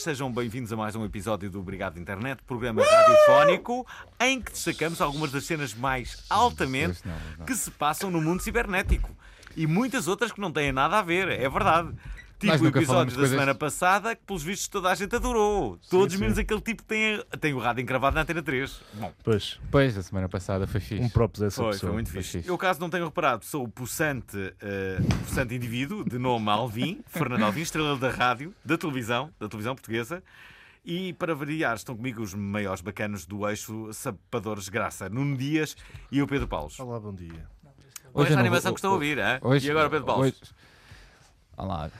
Sejam bem-vindos a mais um episódio do Obrigado Internet, programa radiofónico em que destacamos algumas das cenas mais altamente que se passam no mundo cibernético. E muitas outras que não têm nada a ver, é verdade. Tipo o episódio da semana passada, que pelos vistos toda a gente adorou. Todos sim. menos aquele tipo que tem, tem o rádio encravado na antena 3. Bom, Pois, Pois, a semana passada foi fixe. um props a essa foi, pessoa. foi muito Foi fixe. fixe. Eu, caso não tenham reparado, sou o possante, eh, possante indivíduo, de nome Alvim, Fernando Alvim, estrela da rádio, da televisão, da televisão portuguesa. E para variar, estão comigo os maiores bacanos do eixo Sapadores Graça, Nuno Dias e o Pedro Paulos. Olá, bom dia. Esta não animação vou- que estão a ouvir, hein? Hoje, e agora o Pedro Paulos. Hoje... Olá,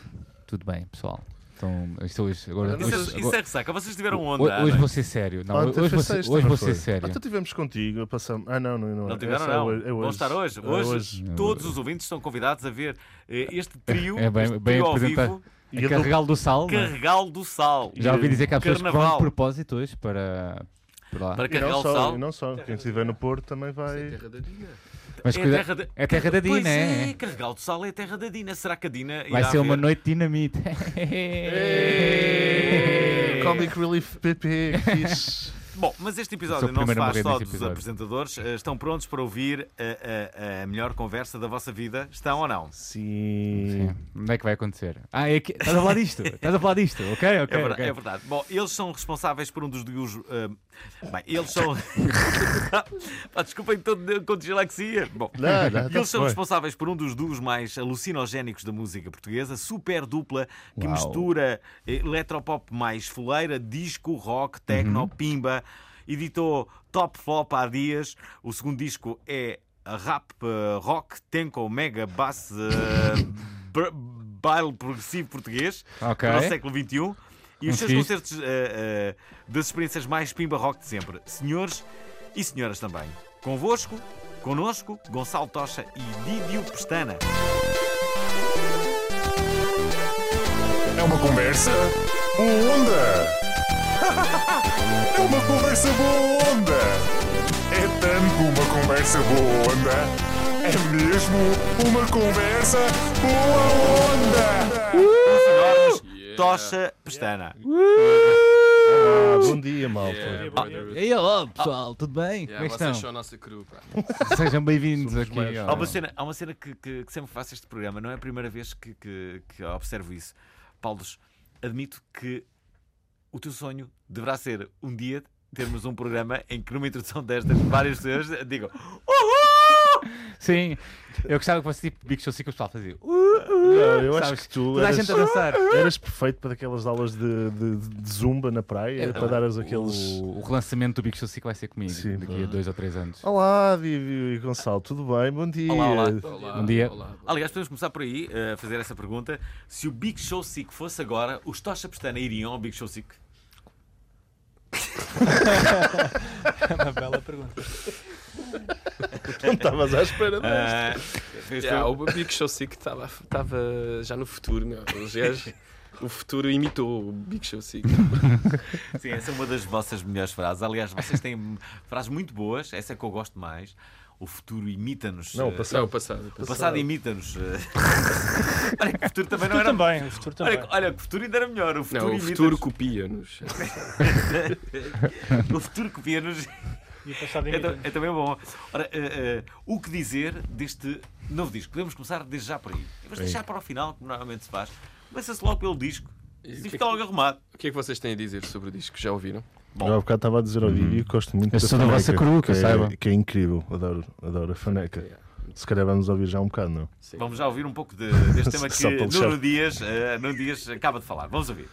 tudo bem, pessoal? Então, estou hoje, agora, Olha, Isso, hoje, é, isso é ressaca, vocês tiveram onda. hoje, hoje vou ser sério. Não, Ontem hoje, vou ser, sexta, hoje vou ser sério. Ah, então tivemos contigo, passamos. Ah, não, não, não. Não tiveram, Essa é não. hoje- é Vão hoje. estar hoje. É Hoje, Não, todos os ouvintes estão convidados a ver eh, este trio, É bem- este bem trio ao apresentado. vivo, E É a Carregá-lo do sal. não é? Carregá-lo do Sal. Já ouvi dizer que há pessoas que vão Carnaval. de propósito hoje para, para lá. Para E carregar não o só, sal. e não só. Quem estiver no Porto também vai. Mas É cuida- terra da- é terra da Pois Dina, é, é? Carregal do Sal é a terra da Dina. Será que a Dina Vai irá ser uma ver? noite dinamite. Êêêê! Comic Relief PP, fixe. Bom, mas este episódio não se faz só dos episódio. apresentadores. Eh, Estão prontos para ouvir a, a- a melhor conversa da vossa vida? Estão ou não? Sim. Sim. Onde é que vai acontecer? Ah, é que... estás a falar disto? Estás a falar disto? Ok, ok. É verdade, ok. é verdade. Bom, eles são responsáveis por um dos dias. Bem, eles são. Pá, desculpem, com dislexia. Bom, Não, não, e eles são tá responsáveis por um dos duos mais alucinogénicos da música portuguesa, super dupla, que Uau. mistura eh, eletropop mais fuleira, disco, rock, techno, Uhum. pimba. Editou Top Flop há dias. O segundo disco é rap, eh, rock, tenko, mega, bass, br- baile progressivo português Ok. para o século XXI. E os seus concertos eh, eh, das experiências mais pimba rock de sempre. Senhores e senhoras também. Convosco, connosco, Gonçalo Tocha e Didio Pestana. É uma conversa boa onda. É uma conversa boa onda. É tanto uma conversa boa onda. É mesmo uma conversa boa onda. Senhoras, Tocha Pestana. Ah, bom dia, malta. E aí, olá, pessoal, tudo bem? Yeah, Como é que vocês estão? são a nossa crew, pá. Sejam bem-vindos aqui. Há uma cena, há uma cena que, que- que sempre faço este programa, não é a primeira vez que, que- que observo isso. Paulos, admito que o teu sonho deverá ser um dia termos um programa em que numa introdução destas várias pessoas digam Uhul! Sim, eu gostava que fosse tipo Big Show 5 que o pessoal fazia. Uh, Não, eu acho Sabes, que tu Toda a eras, gente a dançar. eras perfeito para aquelas aulas de, de- de zumba na praia, para dar as aqueles. O, o relançamento do Big Show 5 vai ser comigo Sim, daqui a dois ou três anos. Olá, Vivi e Gonçalo, tudo bem? Bom dia. Olá, olá. Olá, Bom dia. olá. Aliás, podemos começar por aí eh, a fazer essa pergunta. Se o Big Show Sick fosse agora, os Tocha Pestana iriam ao Big Show Sick? Uma bela pergunta. Não estavas à espera desta. Ah, fez Yeah, tu? o Big Show Sick estava já no futuro, meu. Os gajos- o futuro imitou o Big Show Sick. Sim, essa é uma das vossas melhores frases. Aliás, vocês têm frases muito boas, essa é que eu gosto mais. O futuro imita-nos. Não, o eh, passado. Não, o passado. o O passado. passado imita-nos. eh. Olha que o futuro também não Tu era. também, o futuro também. Olha, olha, que o futuro ainda era melhor. O futuro Não, o futuro copia-nos. O futuro copia-nos. E passado É, ta- imita. é também bom. Ora, eh, eh, o que dizer deste novo disco? Podemos começar desde já por aí. Vamos deixar para o final, como normalmente se faz. Começa-se logo pelo disco. E E o que é fica logo arrumado. O que é que vocês têm a dizer sobre o disco? Já ouviram? Bom. Eu há bocado estava a dizer ao Vivi que gosto muito Eu sou da faneca, vossa crew, que eu é, saiba. que é incrível. Adoro, adoro a faneca. Se calhar vamos ouvir já um bocado, não? Sim. Vamos já ouvir um pouco de- deste tema que Nuno Dias, Nuno Dias acaba de falar. Vamos ouvir.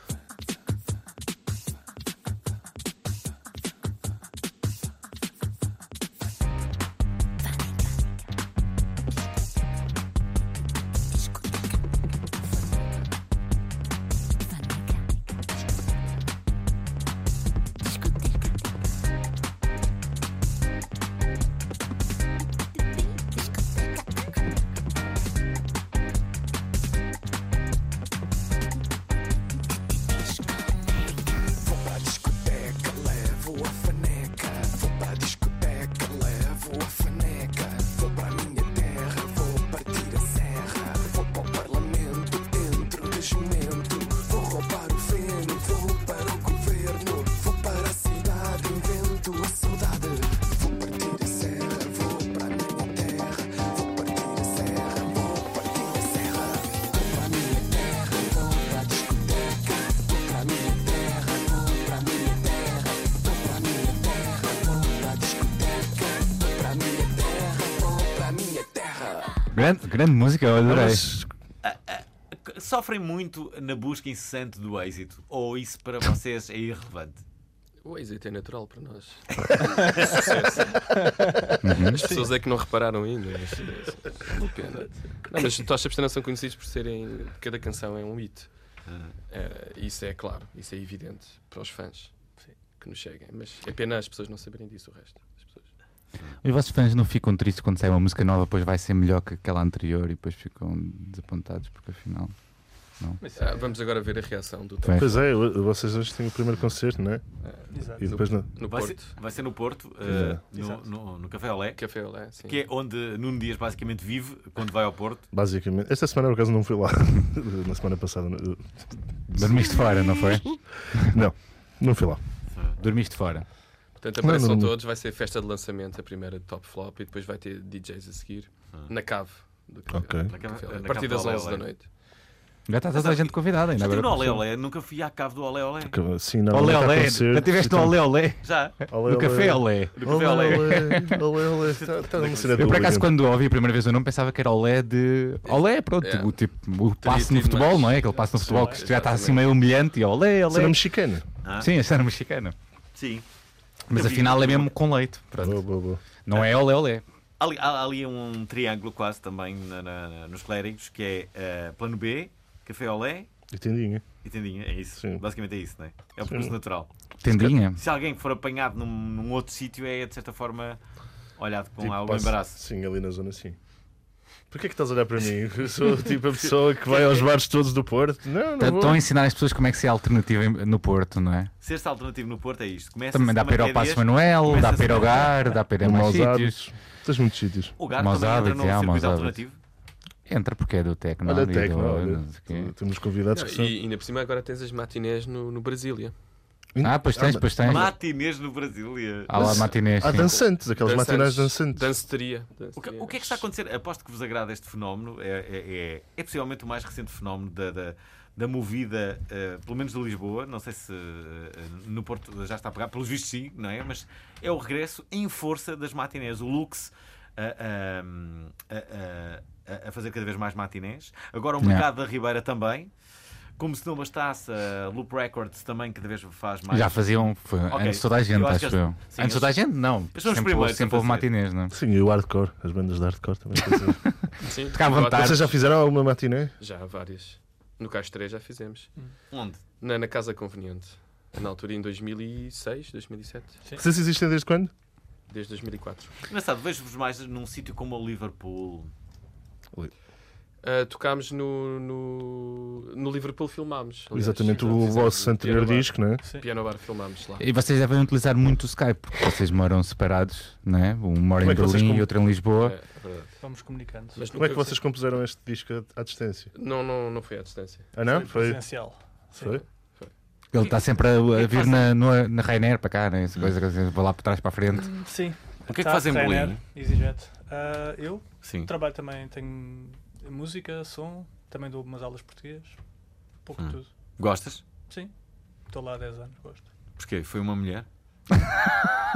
Grande, grande música, eu adorei. Mas, Sofrem muito na busca incessante do êxito? Ou isso para vocês é irrelevante? O êxito é natural para nós. Sucesso. As pessoas é que não repararam ainda. Mas, vale a pena. Não, mas Tocha Abstenção são conhecidos por serem. Cada canção é um hit. É, isso é claro, isso é evidente para os fãs que nos cheguem. Mas é pena as pessoas não saberem disso, o resto. Os vossos fãs não ficam tristes quando sai uma música nova, depois vai ser melhor que aquela anterior e depois ficam desapontados porque afinal. Mas, Ah, vamos agora ver a reação do. Tom pois é, vocês hoje têm o primeiro concerto, não é? Exato. E depois não. no Vai ser, Porto. vai ser no Porto, é. no, no, no Café Olé, Café Olé, sim. que é onde Nuno Dias basicamente vive quando vai ao Porto. Basicamente. Esta semana, por acaso, não fui lá. Na semana passada. não- Dormiste fora, não foi? Não, não fui lá. Dormiste fora. Portanto, apareçam Não, não- todos, vai ser festa de lançamento, a primeira de top flop, e depois vai ter DJs a seguir na cave. Do café. Ok. Na Café- Café Olé. na A partir das Olé 11 da Olé. noite. Já está toda a gente convidada ainda Já estive no Olé apareceu. Olé, nunca fui à cave do Olé Olé. Sim, não. Olé não Olé, já estiveste no Olé Olé. Já, Olé, No olé. Café Olé. no Café Olé. Olé, olé. Está- numa cena Eu por acaso do quando ouvi a primeira vez o nome pensava que era Olé de. Olé, pronto, É. o tipo o passo no futebol, não é? Aquele passo no futebol que já está assim meio humilhante e Olé, Cena Olé. mexicana. Ah, Sim, a cena mexicana. sim. Mas Eu vi- afinal é mesmo com leite. Pronto. Boa, boa, boa. Não é Olé Olé. Há ali, há ali um triângulo quase também na- na- nos clérigos, que é eh, plano B, Café Olé E tendinha. e tendinha. É isso. Sim. Basicamente é isso, não é? É o percurso Sim. natural. Tendinha. Se alguém for apanhado num, num outro sítio, é de certa forma olhado com Tipo, algum passa- embaraço. Sim, ali na zona, sim. Porquê que estás a olhar para mim? Eu sou tipo a pessoa que vai aos bares todos do Porto. Não, não. Estão a ensinar as pessoas como é que se é alternativo no Porto, não é? Ser-se alternativo no Porto é isto. Começa Também dá para ir ao Passo Manuel, dá a para ir ao ser- Gar, dá para ir a mais sítios. Tens muitos sítios. O Gar também entra no é, circuito alternativo. Entra porque é do Tecno. Olha, do- Tecno, temos convidados Não, que são. e ainda por cima agora tens as matinés no, no Brasília. Ah, pois tens, pois tens. Matinês no Brasília. Há lá matinês. Há sim. dançantes, aqueles Dançantes. matinais dançantes. Danceteria. O que, o que é que está a acontecer? Aposto que vos agrada este fenómeno. É, é, é, é possivelmente o mais recente fenómeno da, da, da movida, eh, pelo menos de Lisboa. Não sei se eh, no Porto já está a pegar, pelos vistos sim, não é? Mas é o regresso em força das matinés. O Lux a, a, a- a- a fazer cada vez mais matinés. Agora o mercado da Ribeira também. Como se não bastasse, a Loop Records também cada vez faz mais. Já faziam foi Ok. antes de toda a gente, Eu acho acho que eu. Antes sim, de toda a gente, não. Sempre, primeiros a sempre houve matinês, não é? Sim, e o hardcore, as bandas de hardcore também. Sim, à vontade. Vocês já fizeram alguma matiné? Já, várias. No Cais 3 já fizemos. Onde? Na, na Casa Conveniente. Na altura em 2006, 2007. Vocês existem desde quando? Desde 2004. Engraçado, vejo-vos mais num sítio como o Liverpool. Ah, tocámos no, no, no Liverpool, filmámos. aliás. Exatamente, o vosso anterior Bar. disco, não é? Sim. Piano Bar filmámos lá. E vocês devem utilizar muito o Skype, porque vocês moram separados, não é? Um mora Como em é Berlim e outro em Lisboa. É, verdade. Vamos comunicando. Mas Como é que vocês compuseram este disco à- distância? Não, não, não foi à distância. Ah, não? Foi? presencial. Sim. Foi? Ele está sempre a, a é vir na, no- na Rainer para cá, né? Essa coisa, que vou lá para trás para a frente. Sim. O que é que Tá, fazem Berlim? EasyJet. Ah, eu Sim. trabalho também, tenho música, som, também dou umas aulas de português. Um pouco de Hum. tudo. Gostas? Sim. Estou lá há 10 anos, gosto. Porquê? Foi uma mulher?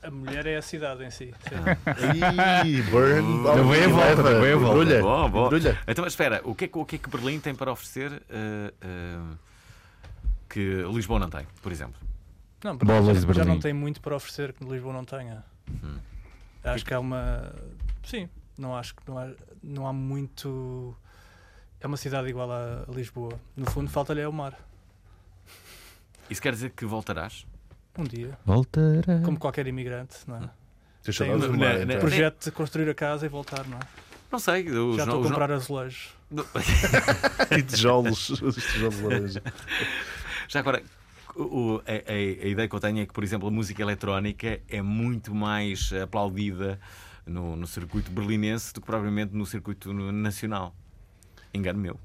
A mulher é a cidade em si. Sim. Ih, burn. Bem a volta, volta. Embrulha, Bom, bom. embrulha. Então, espera, o que é que, o que, é que Berlim tem para oferecer eh, eh, que Lisboa não tem, por exemplo? Não, Bolas de já, já não tem muito para oferecer que Lisboa não tenha. Hum. Acho que é uma. Sim, não acho que não há, não há muito. É uma cidade igual a, Lisboa. No fundo, falta-lhe é o mar. Isso quer dizer que voltarás? Um dia. Voltará. Como qualquer imigrante, não é? Tens Tem saudades um- do mar, na- na- então. O projeto de construir a casa e voltar, não é? Não sei. Os, Já estou a os- comprar azulejos. E tijolos, os tijolos laranja. Já agora, o- o- a, a- a ideia que eu tenho é que, por exemplo, a música eletrónica é muito mais aplaudida no, no circuito berlinense do que propriamente no circuito nacional. Engano meu.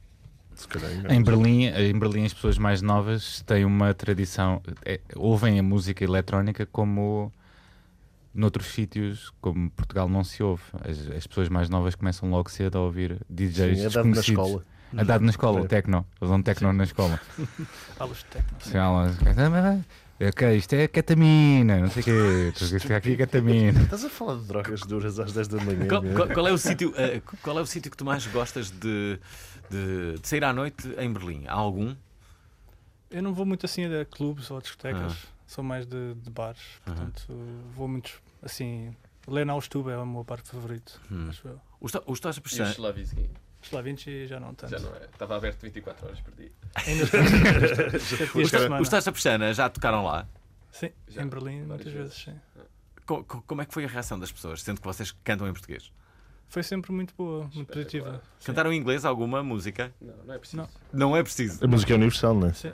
Em Berlim, em Berlim, as pessoas mais novas têm uma tradição, é, ouvem a música eletrónica como noutros sítios, como Portugal não se ouve. As, as pessoas mais novas começam logo cedo a ouvir DJs Sim, é dado na desconhecidos. escola. É dado na escola, É. o techno. Eles dão techno na escola. Aulas de técnica. Sim, lá- Ok, isto é ketamina, não sei o quê. Isto aqui é ketamina. Estás a falar de drogas duras às 10 da manhã? Qual, qual- qual é o sítio eh, qual é o sítio que tu mais gostas de, de, de sair à noite em Berlim? Há algum? Eu não vou muito assim a clubes ou a discotecas, Ah. sou mais de, de bares, portanto vou muito assim. Lenaustube é o meu bar favorito, Hum. acho eu. Os Tocha E Slavinsky? Slavinci já não tanto. Já não é. Estava aberto 24 horas por dia. Ainda estou esta os, Tocha Pestana já tocaram lá? Sim, Já, em Berlim, várias muitas vezes, vezes. sim. Co- co- como é que foi a reação das pessoas, sendo que vocês cantam em português? Foi sempre muito boa, muito positiva. Cantaram em inglês alguma música? Não, não é preciso. Não. Não é preciso. A música é universal, não é? Sim.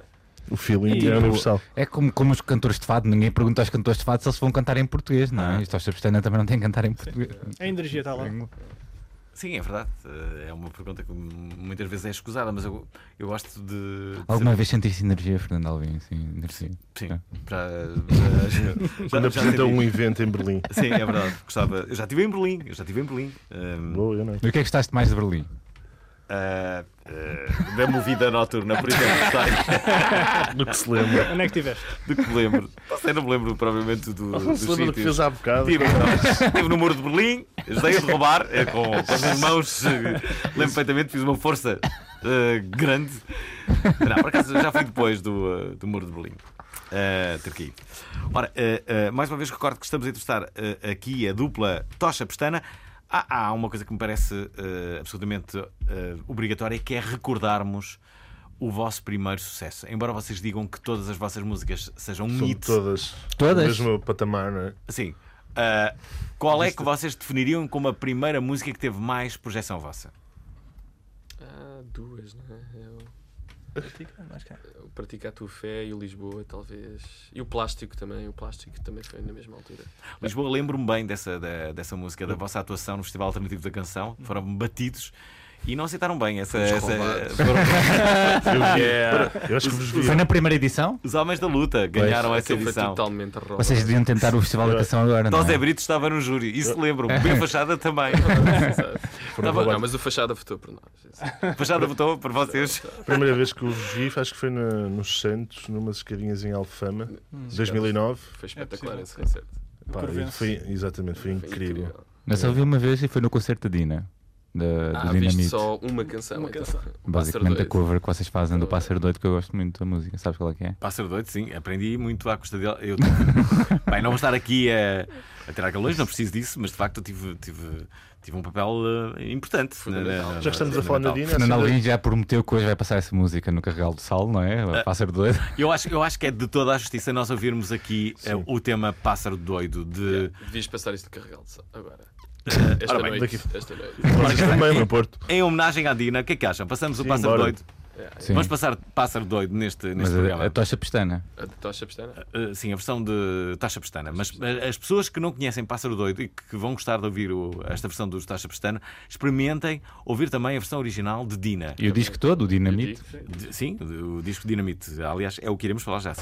O feeling E é tipo, universal. É como, como os cantores de fado, ninguém pergunta aos cantores de fado se eles vão cantar em português, não Ah. é? Isto aos também não tem que cantar em português. A energia está lá. Sim, é verdade. Eh, É uma pergunta que muitas vezes é escusada, mas eu, eu gosto de. de Alguma vez sentiste energia, Fernando Alvim? Sim, energia. Sim, É. para. Quando apresenta um evento em Berlim. Sim, é verdade. Gostava. Eu já estive em Berlim. Eu já estive em Berlim. Ehm, Boa, eu não. E o que é que gostaste mais de Berlim? Ah, ah, da movida noturna, por exemplo, sei, Do que se lembra. Onde é que estiveste? do que me lembro. Não sei, não me lembro propriamente do, Não se lembra do que fez há bocado. Estive, estive no muro de Berlim, ajudei a derrubar eh, com, com as minhas mãos. eh, Lembro perfeitamente, fiz uma força eh, grande. Não, por acaso já fui depois do, do muro de Berlim. ter caído. Ora, mais uma vez recordo que estamos a entrevistar aqui a dupla Tocha Pestana. Há, há uma coisa que me parece eh, absolutamente eh, obrigatória que é recordarmos o vosso primeiro sucesso. Embora vocês digam que todas as vossas músicas sejam um todas. Todas? No mesmo patamar, não é? Sim. Ah, qual é que vocês definiriam como a primeira música que teve mais projeção vossa? Ah, duas, não é? É o- Mais cá. o Praticar a Tua Fé e o Lisboa, talvez. E o Plástico também. O Plástico também foi na mesma altura. Lisboa, lembro-me bem dessa, da- dessa música, da vossa atuação no Festival Alternativo da Canção. Foram batidos e não aceitaram bem essa. essa foram- Eu, vi- Yeah. eu acho que vos vi. Foi na primeira edição? Os Homens da Luta ganharam essa Aquilo foi edição. totalmente roubado. Vocês deviam tentar o Festival da Canção agora, não Zé é? Brito estava no júri, isso lembro-me. Bem Fachada também. Foram Não, mas o Fachada votou por nós. Fachada votou por vocês. A primeira vez que eu vos vi, acho que foi na, nos Santos, numas escadinhas em Alfama, Hum. 2009. Foi espetacular É esse concerto. Pá, foi, exatamente, foi Foi incrível. Eu só vi uma vez e foi no concerto da Dina, da, Ah, do Dinamite. só uma canção. Uma então. canção. O Pássaro Basicamente a Doido. cover que vocês fazem do Pássaro Doido, que eu gosto muito da música. Sabes qual é que é? Pássaro doido, sim, aprendi muito à custa dele. Eu, bem, não vou estar aqui a, a tirar calões, não preciso disso, mas de facto eu tive, tive, tive um papel eh, importante. Fundamental. na- Já estamos a falar na. Dina, Fernando assim, Alvim já prometeu que hoje vai passar essa música no Carregal do Sal, não é? O Pássaro Doido. Eu acho, eu acho que é de toda a justiça nós ouvirmos aqui Sim. o tema Pássaro Doido de. Yeah, Devias passar isso de carregal agora. Esta Ora bem, noite. daqui- Esta noite. vocês também no Porto. Em homenagem à Dina, o que é que acham? Passamos o Sim, Pássaro bora. Doido. Sim. Vamos passar Pássaro Doido neste, neste a, programa. a tocha pestana. A tocha pestana? Uh, sim, a versão de Taxa Pestana. Mas as pessoas que não conhecem Pássaro Doido e que vão gostar de ouvir o- esta versão dos Taxa Pestana, experimentem ouvir também a versão original de Dina. E o disco todo, o Dinamite. Sim. O disco Dinamite. Aliás, é o que iremos falar já. a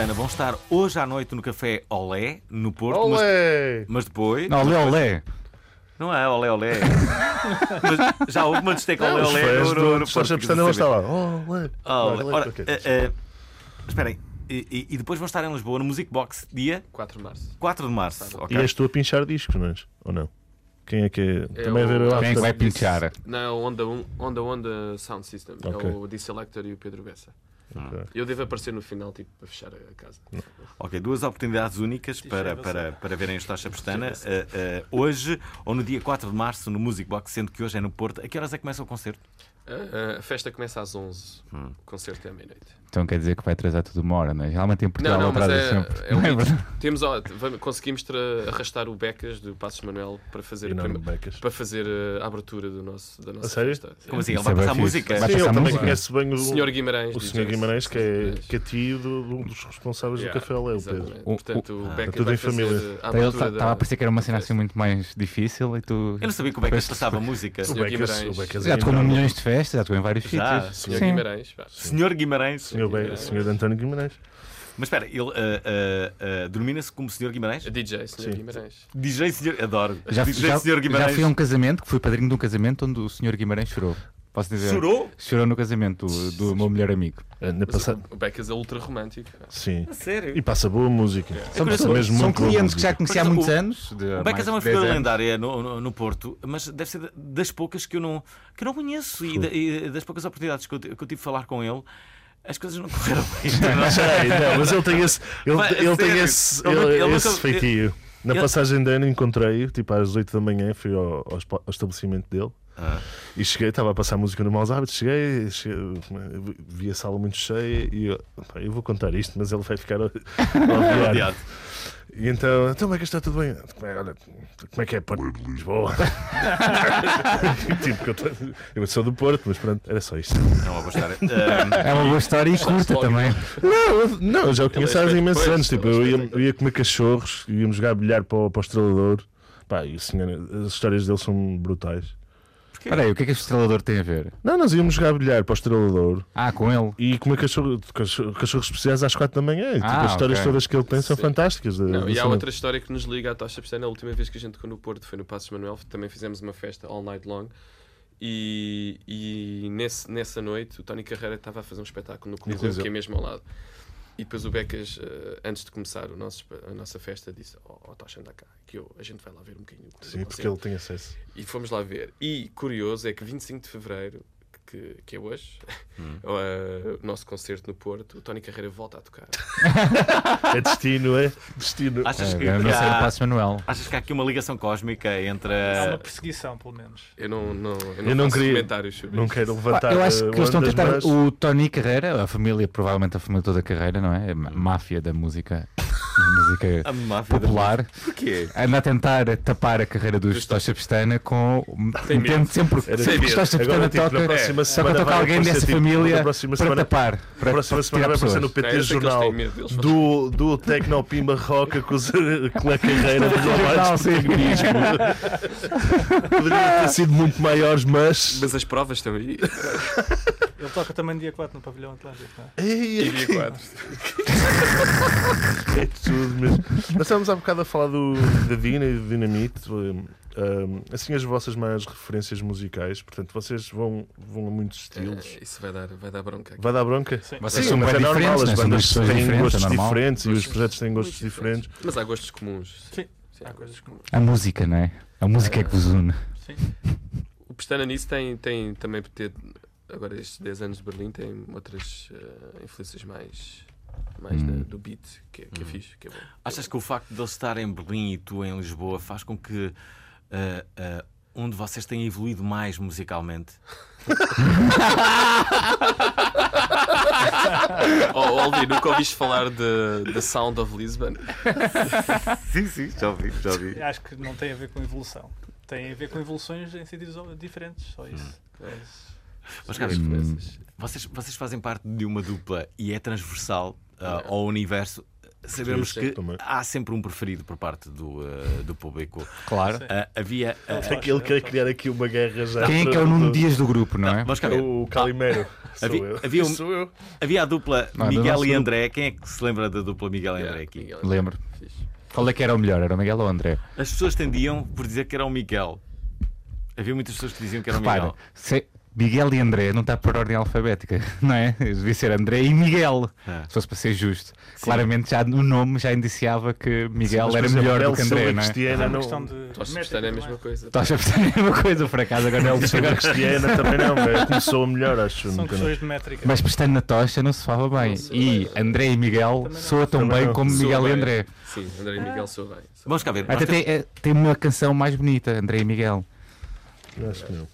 Pestana vão estar hoje à noite no Café Olé, no Porto. Mas, Olé! mas depois. Não, olé, olé. Não é Olé Olé. mas já houve uma discoteca Olé Olé fãs no, no, no Porto. Vão estar lá. Olé! saber. Olé. Olé, Ora, eh, eh, esperem. E, e- depois vão estar em Lisboa no Music Box, dia 4 de março. 4 de março. Sábado. ok? E és tu a pinchar discos, não és? Ou não? Quem é que é? É Também ver o- Quem é que vai pinchar? Não, Onda um- Onda Onda Sound System. Ok. É o D-Selector e o Pedro Bessa. Ok. Eu devo aparecer no final, tipo, para fechar a casa. Ok, duas oportunidades únicas para, para, para verem os Tocha Pestana. eh, eh, hoje ou no dia 4 de março no Music Box, sendo que hoje é no Porto. A que horas é que começa o concerto? A, a festa começa às 11. Hum. O concerto é à meia-noite. Então quer dizer que vai atrasar tudo uma hora, não é? Geralmente em Portugal Não, não, atrasa é, sempre. é o Não é? Temos, ó, vamos- conseguimos arrastar o Becas do Passos Manuel para fazer, a, Becas. para fazer uh, a abertura do nosso, da nossa sério? festa. Como assim? Ele Isso vai é passar música? Vai Sim, passar ele também música? conhece bem o, Senhor Guimarães. o. Sr. Guimarães, que é, que é tio de um dos responsáveis Yeah, do Café Olé, o Pedro. O- Portanto, o Ah, Becas tudo vai em fazer família. a Então ele estava da- a parecer que era uma cena assim muito mais difícil e tu. Eu não sabia como é que ele passava música. O Becas, o Becas Já é tocou milhões de festas, já tocou em vários sítios. Sim. Guimarães. Senhor Guimarães. Senhor, Be- Senhor António Guimarães. Mas espera, ele ah, ah, ah, denomina-se como Senhor Guimarães? DJ, Senhor Sim. Guimarães. DJ Senhor. Adoro. Já, DJ já, Senhor já Guimarães. fui a um casamento, que fui padrinho de um casamento onde o senhor Guimarães chorou. Posso dizer? Chorou? Chorou no casamento do, do meu melhor amigo. Eh, Na Mas passada... O Becas é ultra romântico. Sim. A sério? E passa boa música. São, Passa pessoas- mesmo são clientes que já conheci há muitos exemplo, anos. de O Becas é uma de 10 figura anos. lendária no, no, no Porto, mas deve ser da- das poucas que eu não, que eu não conheço e, da- e das poucas oportunidades que eu, que eu tive de falar com ele, as coisas não correram bem. Sei, não, mas ele tem esse, ele, ele tem esse, ele ele- ele esse nunca- feitio. Na passagem de ano encontrei-o, tipo às 8 da manhã, fui ao, ao ao estabelecimento dele Ah. e cheguei, estava a passar música no Maus Hábitos. Cheguei, cheguei, vi a sala muito cheia e eu, eu vou contar isto, mas ele vai ficar. Odiado. E então, então como é que está tudo bem? Como é, olha, como é que é Porto de Lisboa? tipo, que eu, tô- eu sou do Porto, mas pronto, era só isto. É uma boa história. É uma boa história e curta também. Não, eu- não, eu já o conheço há é imensos anos. Tipo, é eu ia, eu ia comer cachorros, íamos jogar bilhar para o, para o estrelador. Pá, e o senhor, as histórias dele são brutais. Espera aí, o que é que este estrelador tem a ver? Não, nós íamos jogar bilhar para o estrelador Ah, com ele. e comer cachorro, cachorro- cachorros especiais às 4 da manhã. E, tipo, Ah, as histórias ok. todas que ele tem são Sim. fantásticas. da- Não, da e há cena. outra história que nos liga à Tocha Pestana. A última vez que a gente tocou no Porto foi no Passos Manuel. Também fizemos uma festa all night long. E, e nesse, nessa noite o Tony Carreira estava a fazer um espetáculo no Coliseu, Coliseu. que é mesmo ao lado. E depois o Becas, eh, antes de começar o nosso, a nossa festa, disse: Ó oh, Tocha, anda cá, que eu, a gente vai lá ver um bocadinho. o Sim, concerto." porque ele tem acesso. E fomos lá ver. E curioso é que 25 de Fevereiro, que, que é hoje, Hum. eh, o nosso concerto no Porto, o Tony Carreira volta a tocar. É destino, é? Destino. achas, É, que, sei o há, passo Manuel. achas que há aqui uma ligação cósmica entre. Há uma a- perseguição, pelo menos. Eu não, não, eu não, Eu não faço queria- comentários sobre Não isso. quero levantar. eu acho que eles estão a tentar. mas- O Tony Carreira, a família, provavelmente a família toda Carreira, não é? A ma- máfia da música, música a máfia da- popular, Porquê? anda a tentar tapar a carreira dos Tocha Pestana com. Metendo medo. sempre. Era Sempre que tipo- Tocha agora, Pestana tipo, na toca. próxima Só tocar vai alguém dessa tipo, família para semana- tapar. Para, próxima para semana vai aparecer no. PT que Jornal do, do Tecno Pimba Roca com, a carreira de protagonismo. Poderiam ter sido muito maiores, mas. Mas as provas estão aí. Ele toca também dia 4 no Pavilhão Atlântico, não é? E dia 4. é tudo mesmo. Nós estávamos há bocado a falar do, da Dina e do Dinamite. hum, hum, assim, as vossas mais referências musicais. Portanto, vocês vão, vão a muitos estilos. É, isso vai dar, vai dar bronca. aqui. Vai dar bronca? Sim. Vocês Sim, são mas é normal, diferentes, as né? São bandas têm diferentes, gostos é diferentes e os projetos têm gostos muito diferentes. Mas há gostos comuns. Sim. Sim, Há coisas comuns. A música, não é? A música é que vos une. Sim. O Pestana nisso tem, tem também por ter agora estes 10 anos de Berlim tem outras eh, influências mais, mais Hum. da- do beat que é, que é Hum. fixe, que é bom. Achas que o facto de ele estar em Berlim e tu em Lisboa faz com que ah, ah, um de vocês tenha evoluído mais musicalmente? oh, Olvi, nunca ouviste falar de The Sound of Lisbon? Sim, sim, já ouvi, já ouvi. Acho que não tem a ver com evolução. Tem a ver com evoluções em sítios diferentes, só isso. Mas- Mas, cara, Hum. vocês, vocês fazem parte de uma dupla e é transversal ah, ao universo. sabermos que há sempre um preferido por parte do, eh, do público. Claro. Ah, havia. ah, Aquele que quer criar aqui uma guerra já. Quem é que é o Nuno Dias do grupo, não é? vamos cá ver. O Calimero. Sou Havia- eu. havia um- Sou eu. Havia a dupla Não, Miguel e grupo. André. Quem é que se lembra da dupla Miguel e André aqui? Miguel, Lembro. Qual é que era o melhor? Era o Miguel ou o André? As pessoas tendiam por dizer que era o Miguel. Havia muitas pessoas que diziam que era o Repara, Miguel. se Miguel e André não está por ordem alfabética, não é? Devia ser André e Miguel, Ah. se fosse para ser justo. Claramente já no nome já indiciava que Miguel Mas, por era exemplo, melhor do que André, não é? Cristiana É não. questão de. Tocha métrica Pestana é a também. mesma coisa. Estás a perceber a mesma coisa, por acaso agora é o Silva Cristiana também não. é, Começou a melhor, acho. São não. questões de métrica. Mas pestando na tocha não se fala bem. E André e Miguel não. soa tão bem não. como Soa Miguel e. André. Sim, André e Miguel sou bem. Vamos cá ver. Até tem, tem uma canção mais bonita, André e Miguel. Acho que não.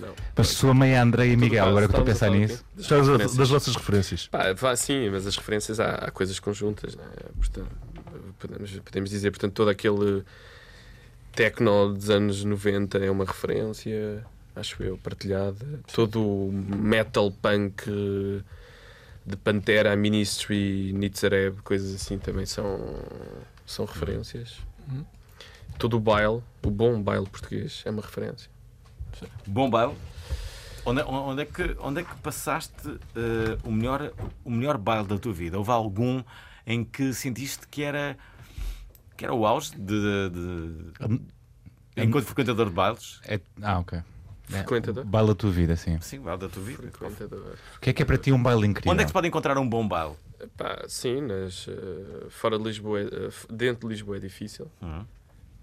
Não. Mas soa meio André e Miguel, agora que estou a pensar nisso. Estás a- das vossas referências. Pá, vá, sim, mas as referências há, há coisas conjuntas, né? portanto, podemos, podemos dizer, portanto, todo aquele techno dos anos 90 é uma referência, acho eu, partilhada. Todo o metal punk de Pantera, Ministry, Nitzareb, coisas assim também são, são referências. Uhum. Todo o baile, o bom baile português, é uma referência. Bom baile. Onde, onde é que, onde é que passaste eh, o, melhor, o melhor baile da tua vida? Houve algum em que sentiste que era, que era o auge de, de- enquanto frequentador de bailes? É- ah, ok. É, Frequentador? baile a tua vida, sim. Sim, baile da tua vida. Frequentador. O que é que é para ti um baile incrível? Onde é que se pode encontrar um bom baile? Pá, sim, nas, eh, fora de Lisboa, é- f- dentro de Lisboa é difícil. Hum.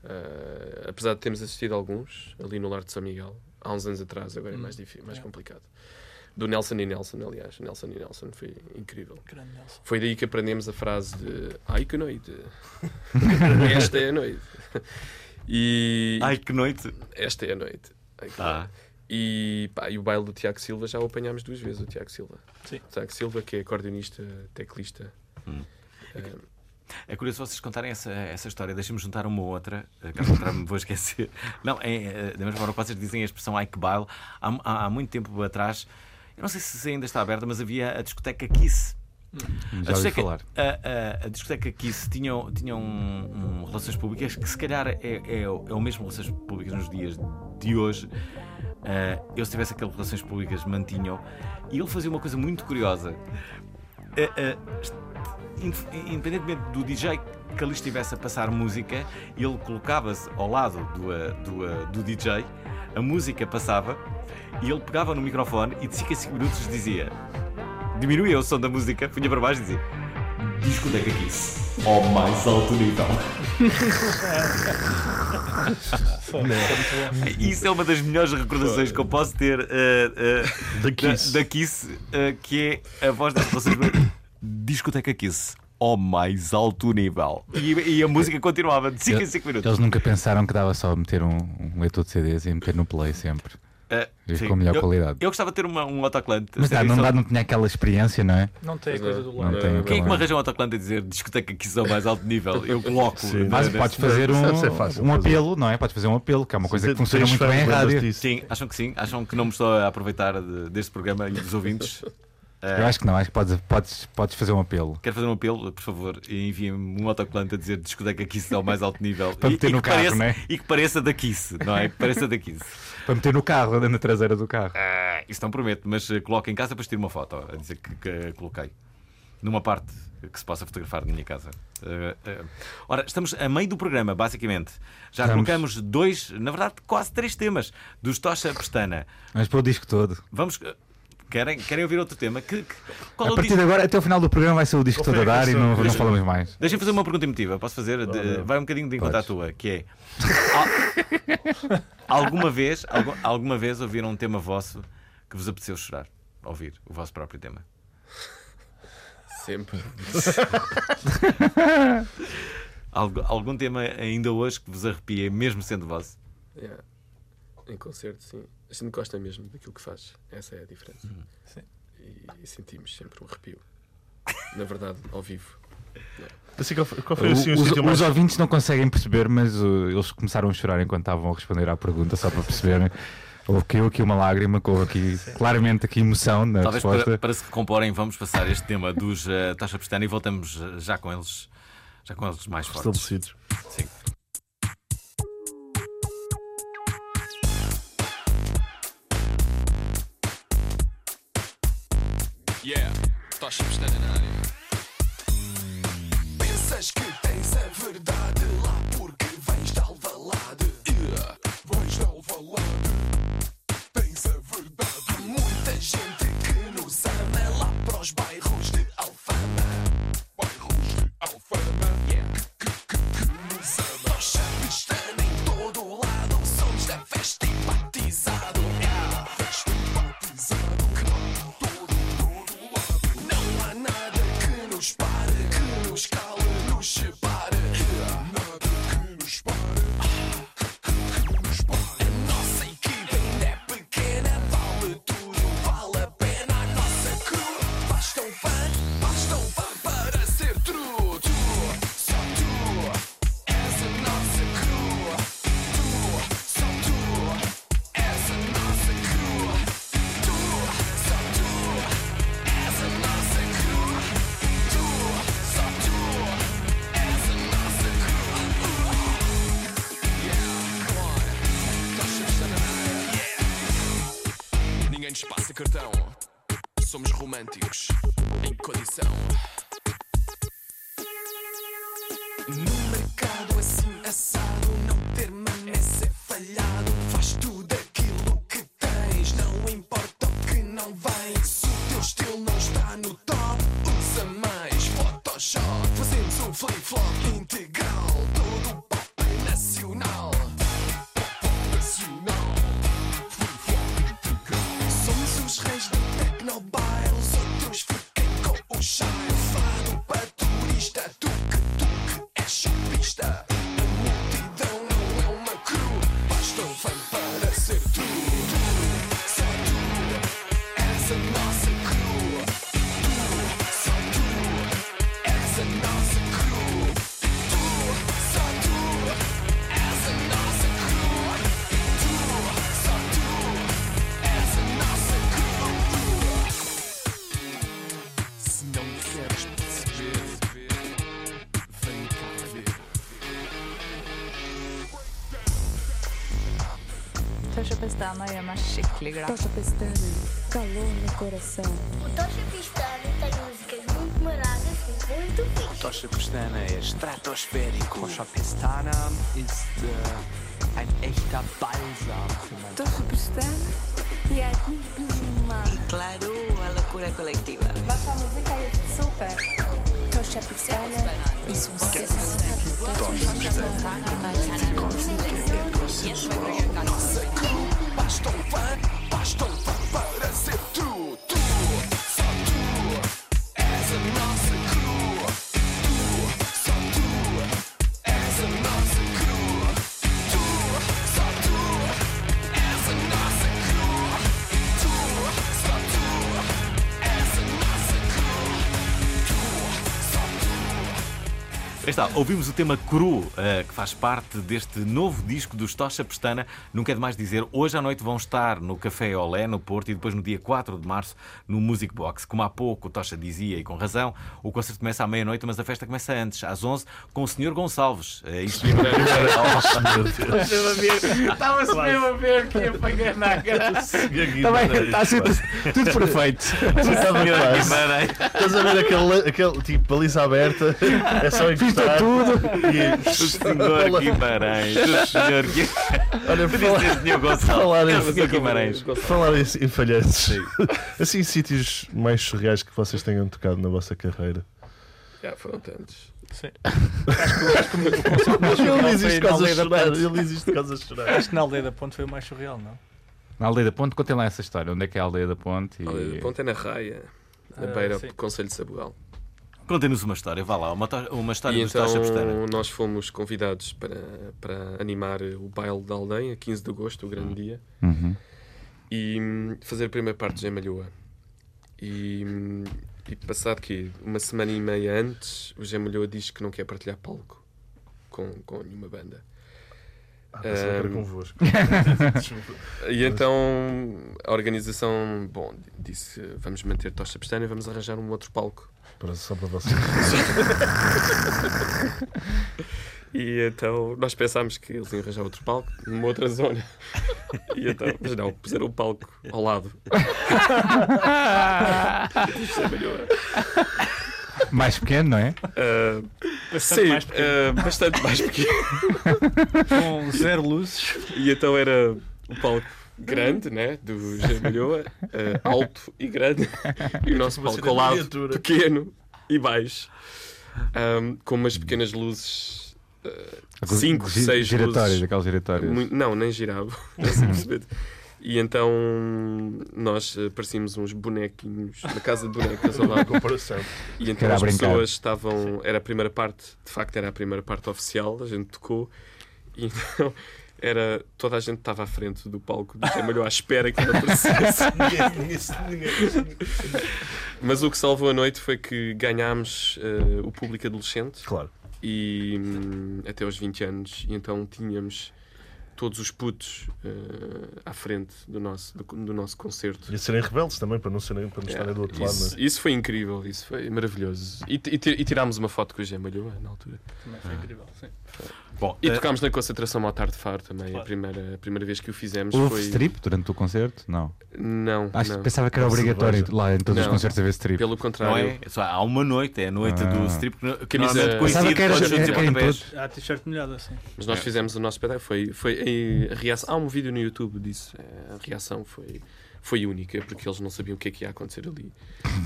Eh, apesar de termos assistido a alguns ali no Lar de São Miguel, há uns anos atrás, agora é Hum. mais, difícil, mais Yeah. complicado. Do Nelson e Nelson, aliás, Nelson e Nelson foi incrível. Nelson. Foi daí que aprendemos a frase de Ai que noite! Esta é a noite. E Ai, que noite! esta é a noite. Ai, Ah, E, pá, e o baile do Tiago Silva já o apanhámos duas vezes, o Tiago Silva. Sim. O Tiago Silva, que é acordeonista, teclista. Hum. Eh, é curioso vocês contarem essa, essa história. Deixa-me juntar uma outra, eh, caso contrário me vou esquecer. Não, é, eh, da mesma forma que vocês dizem a expressão ai que baile, há, há, há muito tempo atrás, eu não sei se ainda está aberta, mas havia a discoteca Kiss. Já A discoteca, falar. a, a- a discoteca Kiss tinham, tinham um, um relações públicas que se calhar é, é, o- é o mesmo relações públicas nos dias de hoje. Ah, eu se tivesse aquelas relações públicas mantinham e ele fazia uma coisa muito curiosa. Est- ind- independentemente do DJ que ali estivesse a passar música, ele colocava-se ao lado do, ah, do, ah, do DJ, a música passava e ele pegava no microfone e de 5 a 5 minutos dizia diminuía o som da música, punha para baixo e dizia discoteca Kiss ao mais alto nível. Isso é uma das melhores recordações que eu posso ter eh, eh, Da da, Kiss. da Kiss, eh, que é a voz das relações discoteca Kiss ao mais alto nível. E, e a música continuava de 5 em 5 minutos. Eles nunca pensaram que dava só meter um, um leitor de CDs e meter no play sempre. Vive sim. com melhor eu, qualidade. eu gostava de ter uma, um autoclante. Mas dá, não, dá, não tinha aquela experiência, não é? Não tem a coisa é. do Não lado. tem. Quem é que me arranja um autoclante a dizer discoteca Kiss ao mais alto nível? Eu coloco. Sim. Mas né, podes nesse- fazer um, fácil um fazer. apelo, não é? Podes fazer um apelo, que é uma coisa que Tu funciona muito bem em rádio. disso? Sim, acham que sim? Acham que não me estou a aproveitar de- deste programa e dos ouvintes? Eh, Eu acho que não, acho que podes, podes, podes fazer um apelo. Quero fazer um apelo, por favor, e enviem-me um autocolante a dizer discoteca Kiss ao mais alto nível. Para E- meter e, no que carro, pareça, não é? e que pareça da Kiss, não é? Que pareça da Kiss. Para meter no carro, na traseira do carro. Ah, isso não prometo, mas eh, coloco em casa para tirar uma foto a dizer que, que coloquei. Numa parte que se possa fotografar na minha casa. Eh, eh, ora, estamos a meio do programa, basicamente. Já Estamos. colocamos dois, na verdade, quase três temas dos Tocha Pestana. Mas para o disco todo. Vamos. Querem, querem ouvir outro tema? Que, que- qual é A o partir disco? de agora, até o final do programa, vai ser o disco todo a dar e não, não falamos mais. Deixem-me fazer uma pergunta emotiva. Posso fazer? De- vai um bocadinho de encontro à tua, que é. Al- alguma vez, algu- alguma vez ouviram um tema vosso que vos apeteceu chorar? Ouvir o vosso próprio tema? Sempre. Algu- algum tema ainda hoje que vos arrepia, mesmo sendo vosso? Yeah. Em concerto, sim. A gente gosta mesmo daquilo que faz. Essa é a diferença. Sim. E, e sentimos sempre um arrepio. Na verdade, ao vivo. Assim, qual foi, qual foi O- assim, o os, sítio mais. os ouvintes não conseguem perceber, mas uh, eles começaram a chorar enquanto estavam a responder à pergunta, só para perceberem. Houve caiu aqui uma lágrima, houve aqui claramente aqui emoção na Talvez resposta. para, para se recomporem, vamos passar este tema dos uh, Taxa Pestana e voltamos eh, já com eles, já com eles mais fortes. Estabelecidos. Sim. Tocha pestana na área. Pensas No mercado assim assado, não ter mané é falhado. Faz tudo Dana gjør meg skikkelig glad. Tocha Pestana, calor no coração. O Tocha Pestana tem músicas muito maradas e muito fixas. O Tocha Pestana é estratosférico. Tocha Pestana é um ein echter Balsam. Tocha Pestana e é a minha Claro, a loucura coletiva. Nossa música é super. Tocha Pistana e Sucesso. Tocha Pistana. Tocha Pistana. Está, ouvimos o tema Cru, eh, que faz parte deste novo disco dos Tocha Pestana. Nunca é demais dizer, hoje à noite vão estar no Café Olé, no Porto, e depois no dia 4 de março no Music Box. Como há pouco o Tocha dizia, e com razão, o concerto começa à meia-noite, mas a festa começa antes, às 11, com o Sr. Gonçalves. É isso mesmo. Estava-se mesmo a ver que ia apanhar na cara. Está tudo, tudo perfeito. Sr. Guimarães. Estás a ver aquele, aquele tipo baliza aberta? É só encostar. Tudo. E, O Sr. Guimarães. O Sr. Guimarães. olha, Podia fala- ser Sr. Gonçalves. falar em-. Guimarães. falar em, em falhantes. Assim, sítios mais surreais que vocês tenham tocado na vossa carreira. Já foram tantos. Sim. Acho que, acho que o concerto mais Ele surreal foi isto na causa aldeia da chorar. Ponte. Ele chorar. Acho que na aldeia da Ponte foi o mais surreal, não? Na aldeia da Ponte, contem lá essa história. Onde é que é a aldeia da Ponte? E... Olha, Ponte é na Raia, na Ah, beira do Conselho de Sabugal. Contem-nos uma história, vá lá, uma, uma história E Pestana. então nós fomos convidados para, para animar o baile da aldeia, 15 de agosto, o grande dia, Uhum. e hum, fazer a primeira parte de Gemalhoa. E, hum, e passado que uma semana e meia antes, o Gemalhoa diz que não quer partilhar palco com, com nenhuma banda. Ah, Ahm, convosco. E então a organização, bom, disse vamos manter Tocha Pestana e vamos arranjar um outro palco. Para, só para vocês. E então nós pensámos que eles iam arranjar outro palco numa outra zona. E então, mas não, puseram o palco ao lado. Isto é melhor. Mais pequeno, não é? Ah, Bastante sim, mais pequeno. ah, bastante mais pequeno. Com zero luzes. E então era o palco grande, né? Do Jamalhoa, ah, alto e grande, e o nosso palco ao lado, pequeno e baixo, ahm, com umas pequenas luzes. ah, cinco, Gi- seis giratórias, luzes. aquelas giratórias. Muito- não, nem girava. e então nós eh, parecíamos uns bonequinhos na casa de bonecas ao lado. comparação. E então Era as brincar. pessoas estavam. Era a primeira parte, de facto, era a primeira parte oficial, a gente tocou. E então era, toda a gente estava à frente do palco do Jamalhou à espera que ele aparecesse. Mas o que salvou a noite foi que ganhámos eh, o público adolescente Claro. e hum, até aos 20 anos, e então tínhamos todos os putos eh, à frente do nosso, do, do nosso concerto. E a serem rebeldes também, para não, serem, para não estarem do outro lado. Isso, não é? isso foi incrível, isso foi maravilhoso. E, e, e tirámos uma foto com o Gê Malhoa na altura. Também foi incrível, sim. Bom, E eh, tocámos na concentração ao Tarde Faro também, a, Claro. primeira, a primeira vez que o fizemos Houve foi. strip durante o concerto? Não. Não, Acho não. que pensava que era obrigatório lá em todos os Não. concertos haver strip. Pelo não contrário. é? É só- há uma noite, é a noite Ah. do strip Camisa- Pensava coincide que era- com os era. Há a t-shirt molhada, assim. Mas nós fizemos o nosso espetáculo. Foi, foi em- a reação. Há um vídeo no YouTube disso. É, A reação foi, foi única, porque eles não sabiam o que é que ia acontecer ali.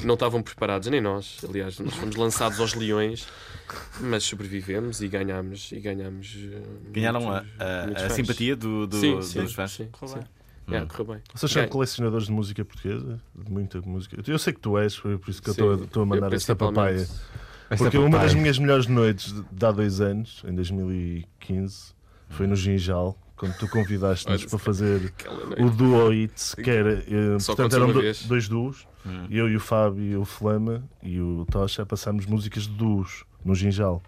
Não estavam preparados, nem nós. Aliás, nós fomos lançados aos leões, mas sobrevivemos e ganhámos. E ganhámos eh, Ganharam a, muitos- a- a fãs. simpatia do, do- Sim, dos sim, fãs. sim, Correu sim. bem. É, Hum. correu bem. Vocês são Ganha- colecionadores de música portuguesa? De muita música? Eu sei que tu és, foi por isso que eu estou a- a mandar esta papaya. Porque uma das minhas melhores noites de, de há dois anos, em 2015, foi no Ginjal, quando tu convidaste-nos para fazer o Duo Hits, que era. eh, Só portanto, eram uma do- vez. dois duos. Hum. Eu e o Fábio e o Flama e o Tocha passámos músicas de duos no Ginjal.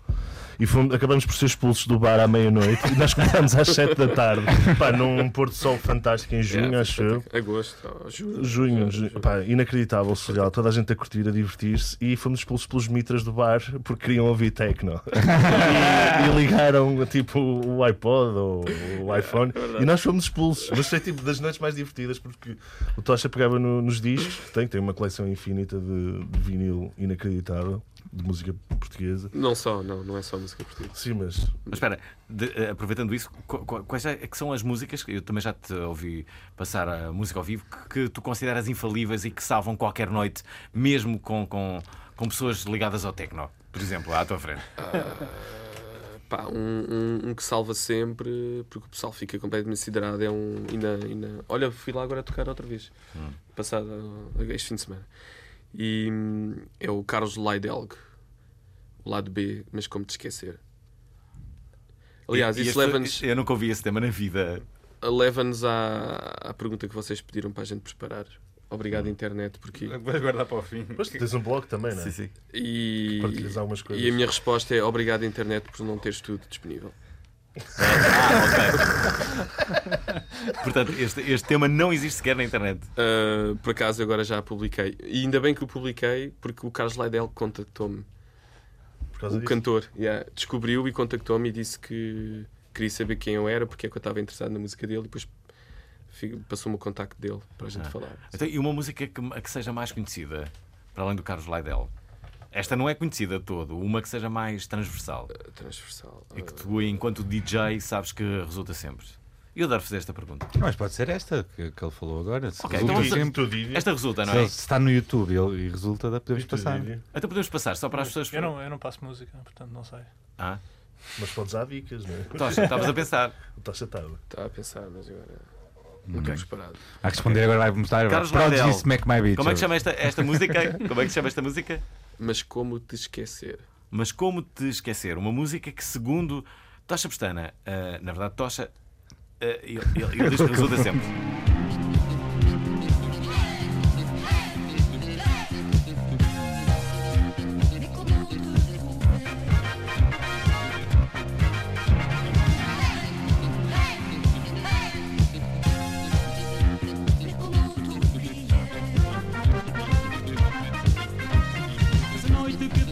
E fomos- acabamos por ser expulsos do bar à meia-noite e nós começámos às 7 da tarde, pá, num pôr sol fantástico em junho, É, acho eu. Agosto, ou julho. Junho, junho. Pá, inacreditável, surreal. Toda a gente a curtir, a divertir-se e fomos expulsos pelos mitras do bar porque queriam ouvir techno. e, e ligaram tipo o iPod ou o iPhone e nós fomos expulsos. Mas foi tipo das noites mais divertidas porque o Tocha pegava no- nos discos, que tem, tem uma coleção infinita de, de vinil inacreditável de música portuguesa. Não só, não, não é só música portuguesa. Sim, mas Mas espera, de- eh, aproveitando isso, qu- qu- quais é que são as músicas, que eu também já te ouvi passar a música ao vivo, que, que tu consideras infalíveis e que salvam qualquer noite, mesmo com, com, com pessoas ligadas ao techno, por exemplo, à tua frente? Pá, um, um- um que salva sempre, porque o pessoal fica completamente siderado. É um. E na, e na- Olha, fui lá agora tocar outra vez, passado uh, este fim de semana. E hum, é o Carlos Leidelg, o lado B, mas como te esquecer. Aliás, E- e isso leva-nos Eu nunca ouvi esse tema na vida. leva-nos à, à pergunta que vocês pediram para a gente preparar. Obrigado, internet, porque. Vais guardar para o fim. depois tu tens um blog também, não é? Sim, sim. E, Partilhas algumas coisas. e a minha resposta é obrigado, internet, por não teres tudo disponível. Portanto, este, este tema não existe sequer na internet. Uh, por acaso agora já publiquei. E ainda bem que o publiquei porque o Carlos Leidel contactou-me. Causa O disso. cantor yeah, descobriu e contactou-me e disse que queria saber quem eu era, porque é que eu estava interessado na música dele e depois passou-me o contacto dele para a gente Ah. falar. Então, e uma música que, que seja mais conhecida, para além do Carlos Leidel? Esta não é conhecida todo, uma que seja mais transversal. Uh, transversal. E que tu, enquanto DJ, sabes que resulta sempre. E eu adoro fazer esta pergunta. Mas pode ser esta que, que ele falou agora. Se Ok, resulta então sempre. Didi, Esta resulta, não é? se está no YouTube e resulta, podemos passar. Didi. Então podemos passar, só para as pessoas. Eu não, eu não passo música, portanto não sei. Ah, Mas podes dar dicas, não é? Tocha, estavas a pensar. O Tocha estava. Estava a pensar, mas agora não estou preparado. A responder agora vai mostrar. Carlos Prodigy Leidel. Smack My Bitch. Como é que chama esta, esta música? Como é que se chama esta música? Mas como te esquecer? Mas como te esquecer? Uma música que, segundo Tocha Pestana, ah, na verdade, Tocha, eh, ele, ele diz que resulta sempre.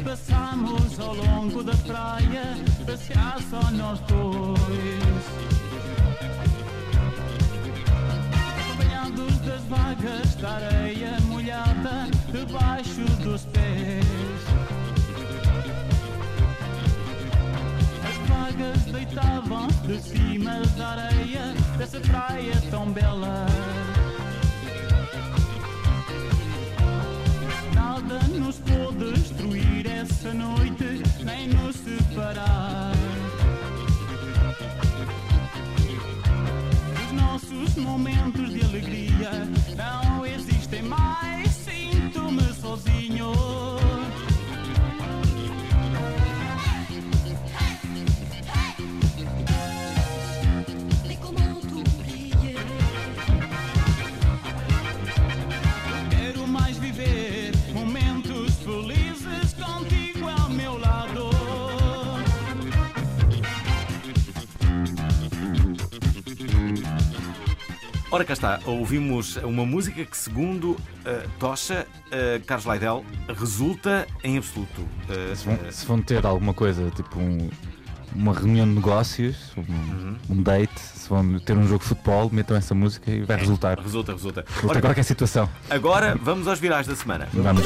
passamos ao longo da praia, passear só nós dois. De cima da areia dessa praia tão bela. Nada nos pôde destruir essa noite, nem nos separar. Os nossos momentos de Ora, cá está. Ouvimos uma música que, segundo uh, Tocha, uh, Carlos Laidel, resulta em absoluto. Uh, Se vão, se vão ter alguma coisa, tipo um- uma reunião de negócios, um, Uhum. um date, se vão ter um jogo de futebol, metam essa música e vai resultar. Resulta, resulta. Resulta em qualquer situação. Agora vamos aos virais da semana. Vamos.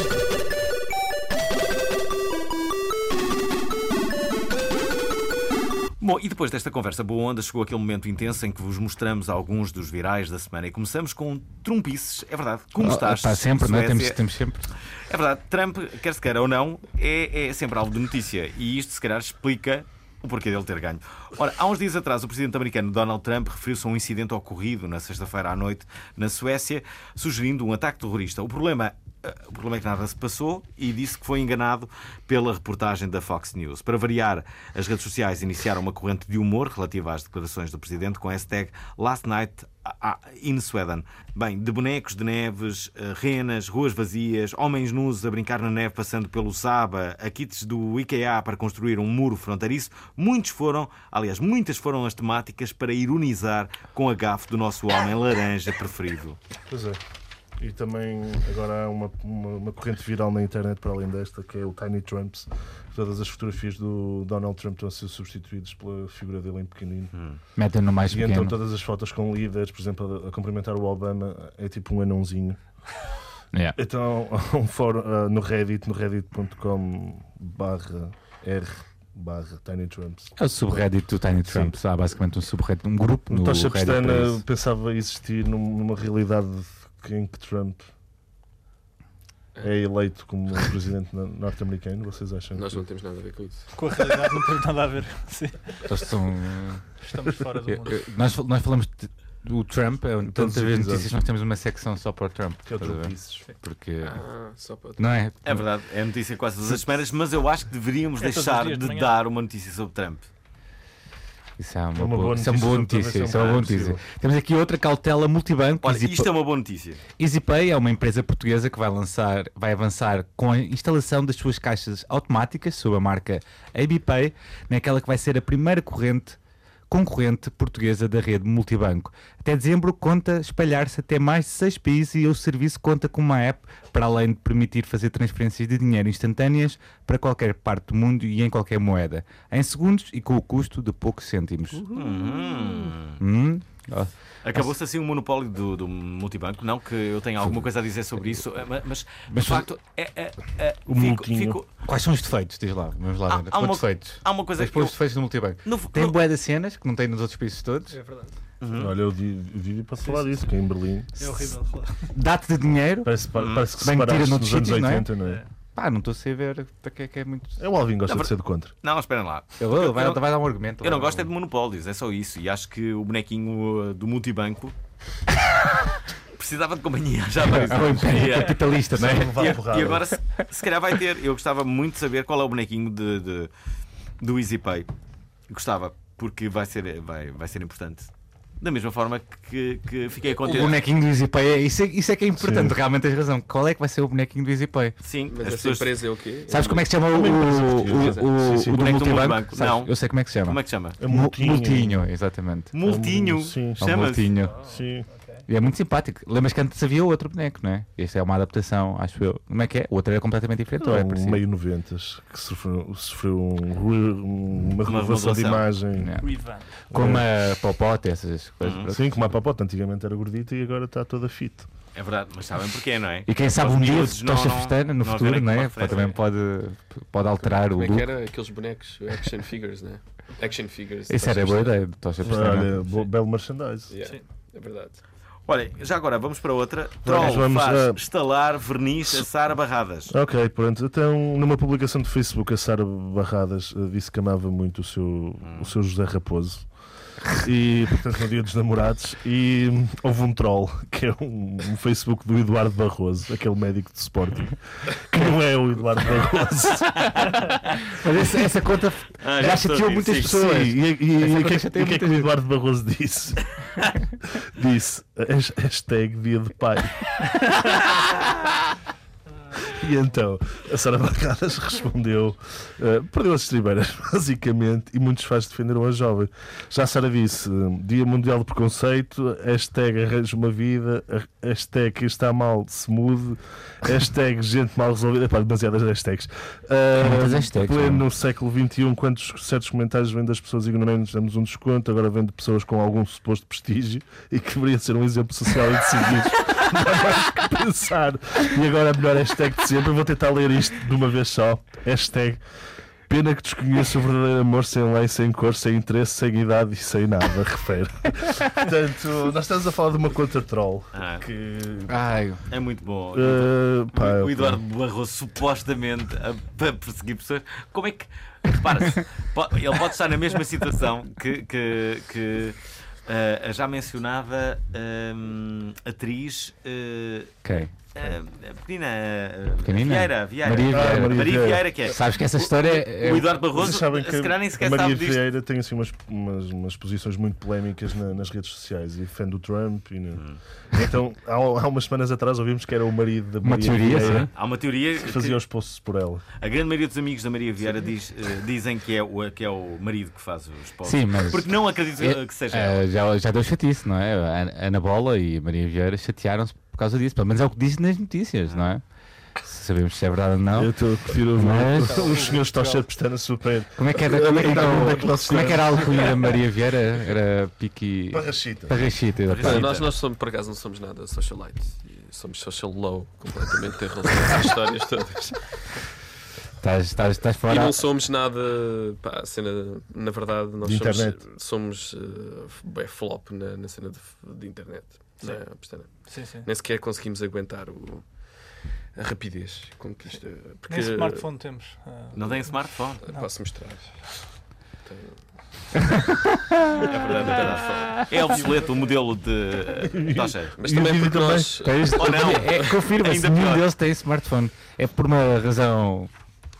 Bom, e depois desta conversa boa onda, chegou aquele momento intenso em que vos mostramos alguns dos virais da semana. E começamos com trumpices, é verdade. Como Ah, estás? pá, sempre, não é? Temos, temos sempre. É verdade, Trump, quer se queira ou não, é, é sempre alvo de notícia. E isto, se calhar, explica o porquê dele ter ganho. Ora, há uns dias atrás, o presidente americano Donald Trump referiu-se a um incidente ocorrido na sexta-feira à noite na Suécia, sugerindo um ataque terrorista. O problema. eh, O problema é que nada se passou e disse que foi enganado pela reportagem da Fox News. Para variar, as redes sociais iniciaram uma corrente de humor relativa às declarações do presidente com a hashtag Last Night ah, in Sweden. Bem, de bonecos de neves, eh, renas, ruas vazias, homens nus a brincar na neve passando pelo Saba, a kits do IKEA para construir um muro fronteiriço, muitos foram, aliás, muitas foram as temáticas para ironizar com a gafe do nosso homem laranja preferido. Pois é. E também agora há uma, uma, uma corrente viral na internet para além desta, que é o Tiny Trumps. Todas as fotografias do Donald Trump estão a ser substituídas pela figura dele em pequenino. Metem no mais e pequeno. então todas as fotos com líderes, por exemplo, a, a cumprimentar o Obama, é tipo um anãozinho. Yeah. Então, há um fórum ah, no Reddit, no reddit.com barra R barra Tiny Trumps. É o subreddit do Tiny Trump. Há basicamente um subreddit, um grupo no Tocha Pestana pensava existir num- numa realidade em que Trump é eleito como presidente norte-americano. Vocês acham Nós que... não temos nada a ver com isso. Com a realidade não temos nada a ver. Sim. Estamos fora do mundo. nós, nós falamos do Trump, é, tantas vezes notícias, nós temos uma secção só para o Trump. Que é o? Trumpices. Porque. Ah, só para- Não é? É verdade, é notícia quase todas as semanas, mas eu acho que deveríamos É deixar de de dar uma notícia sobre Trump. Isso é uma, uma boa, boa isso é uma boa notícia, notícia. Isso é uma boa notícia. possível. Temos aqui outra cautela multibanco. Olha, Easy isto é uma boa notícia. EasyPay é uma empresa portuguesa que vai lançar, vai avançar com a instalação das suas caixas automáticas sob a marca ABPay, naquela que vai ser a primeira corrente concorrente portuguesa da rede multibanco. Até dezembro conta espalhar-se até mais de seis países e o serviço conta com uma app para além de permitir fazer transferências de dinheiro instantâneas para qualquer parte do mundo e em qualquer moeda, em segundos e com o custo de poucos cêntimos. Hum. Hum? Ó, Acabou-se assim o monopólio do, do multibanco. Não que eu tenha alguma coisa a dizer sobre isso, eh, ma- mas, Mas de facto é, é, é, O fico- fico- Quais são os defeitos? Diz lá, vamos lá Há- há uma- defeitos? há uma coisa que pôr eu- os defeitos no multibanco. No- Tem no- bué de cenas que não tem nos outros países todos. É verdade. Olha, eu vi, eu vi para falar disso, que é em Berlim. É horrível. Dá-te de dinheiro. Parece, parece que se Bem que separaste noutros nos anos sítios, não é? 80, não é? Pá, não estou a o que é que é muito. É o Alvin gosta Não, de ser de contra. Não, esperem lá. Ele vai, eu não- vai dar um argumento. Eu não vai gosto é dar de um- monopólios, é só isso. E acho que o bonequinho uh, do multibanco precisava de companhia já isso. É império E, uh, capitalista, não é? E- e agora, se, se calhar, vai ter. Eu gostava muito de saber qual é o bonequinho de, de- do EasyPay. Gostava, porque vai ser, vai, vai ser importante. Da mesma forma que, que fiquei O contente. bonequinho do EasyPay, é, isso, é, isso é que é importante, Sim. realmente tens razão. Qual é que vai ser o bonequinho do EasyPay? Sim, Mas as essa pessoas. empresa é o quê? Sabes como é que se chama o, empresa o, o, Sim, sim. o do Boneco do multibanco? Sabes? Não. Eu sei como é que se chama. Como é que se chama? É Mu- multinho. multinho, exatamente. Multinho. Sim. É Chama-se. multinho. Sim. E é muito simpático. Lembras que antes havia outro boneco, não é? Este é uma adaptação, acho eu. Como é que é? O outro era completamente diferente. ou é um meio 90 que sofreu, sofreu um uma renovação de imagem. Revamp. Como a Popote, essas coisas. Sim, como a papota antigamente era gordita e agora está toda fit. É verdade, mas sabem porquê, não é? E quem sabe um dia não- tocha não- festana no não futuro, não é? Também pode, pode alterar Como o é que look. era aqueles bonecos, action figures, né? Action figures. Isso era boa ideia, tocha festana. Olha, belo merchandise. Yeah, Sim. é verdade. Olha, já agora vamos para outra. Troll vamos, faz ah. estalar verniz a Sara Barradas. Ok, pronto. Então, numa publicação de Facebook, a Sara Barradas eh, disse que amava muito o seu, o seu José Raposo. E, portanto, no dia dos namorados. E houve um troll, que é um, um Facebook do Eduardo Barroso, aquele médico de Sporting, que não é o Eduardo Barroso. Mas essa, essa conta Ah, já chateou muitas sim. pessoas. Sim, e, e- e o que, é- e que é que o. Eduardo Barroso disse? disse has- hashtag dia de pai. E então a Sara Barradas respondeu: eh, perdeu as estribeiras, basicamente, e muitos fãs defenderam a jovem. Já a Sara disse: Dia Mundial de Preconceito, hashtag arranja uma vida, hashtag quem está mal se mude, hashtag gente mal resolvida. Epá, demasiadas hashtags. Muitas hashtags, pleno não é? no século XXI, quantos certos comentários vêm das pessoas ignorantes, damos um desconto, agora vem de pessoas com algum suposto prestígio e que deveria ser um exemplo social e de. Não há mais que pensar. E agora a melhor hashtag de sempre, eu vou tentar ler isto de uma vez só. Hashtag Pena que desconheço o verdadeiro amor sem lei, sem cor, sem interesse, sem idade e sem nada, refere. Portanto, nós estamos a falar de uma conta troll. Ah, Que. Ai, é muito bom. eh, pá, o Eduardo Barroso supostamente a, a perseguir pessoas. Como é que. Repara-se, ele pode estar na mesma situação que, que, que a já mencionada hum, atriz. eh, ok. A pequenina, eh, Pequenina? Vieira, Vieira. Maria Ah, Vieira. Maria Maria Vieira. Vieira, que é. Sabes que essa história é. O Eduardo Barroso, sabem que se calhar nem sequer Maria sabe disto. Vieira tem assim umas, umas, umas posições muito polémicas na- nas redes sociais e fã do Trump. E, Hum. Então, há, há umas semanas atrás ouvimos que era o marido da Uma Maria teoria, Vieira sim. Há uma teoria que fazia os posts por ela. a grande maioria dos amigos da Maria Vieira diz, eh, dizem que é, o, que é o marido que faz os posts. Sim, mas. Porque não acredito É, que seja eh, ela. já, já deu chatice, não é? A Ana Bola e a Maria Vieira chatearam-se por causa disso. Pelo menos é o que dizem nas notícias, não é? Sabemos se é verdade ou não. Eu estou a curtir o Mas- os senhores Tocha Pestana super. Como é que era, como é que era, como é que era a alcunha da Maria Vieira? Era Piqui. Parrachita. Parrachita. Nós, nós somos, por acaso, não somos nada socialites. E Somos social low, completamente em relação a essas histórias todas. Estás, estás, estás E fora. não somos nada. Pá, a cena, na verdade, nós De somos, internet. somos uh, flop na, na cena de, de internet. Sim. Não é, Pestana? Sim, sim. Nem sequer conseguimos aguentar o, a rapidez com que isto. Porque, Nem smartphone temos. Ah, Não tem smartphone. Ah, Posso mostrar. Tenho- É verdade, é verdade. É obsoleto o modelo de. Mas E também porque também. nós. Tens- Ou não. É, Confirma-se, Ainda nenhum deles tem smartphone. É por uma razão.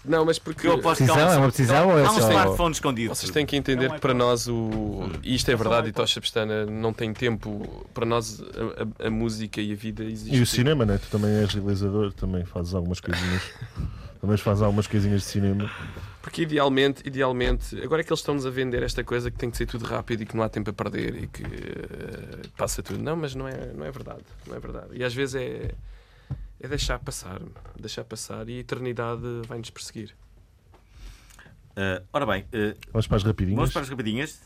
Não, mas porque. Eu aposto que há Decisão? um- É uma decisão ou é Há um smartphone escondido. Vocês têm que entender que para nós o. E isto é verdade, e. Tocha Pestana não tem tempo. Para nós a, a- a música e a vida existe. E o cinema, né? Tu também és realizador, também fazes algumas coisinhas. também fazes algumas coisinhas de cinema. Porque idealmente, idealmente, agora é que eles estão-nos a vender esta coisa que tem que ser tudo rápido e que não há tempo a perder e que eh, passa tudo. Não, mas não é, não é verdade. Não é verdade. E às vezes é, é deixar passar. Deixar passar e a eternidade vai-nos perseguir. Ah, ora bem, ah, Vamos para as rapidinhas. vamos para as rapidinhas.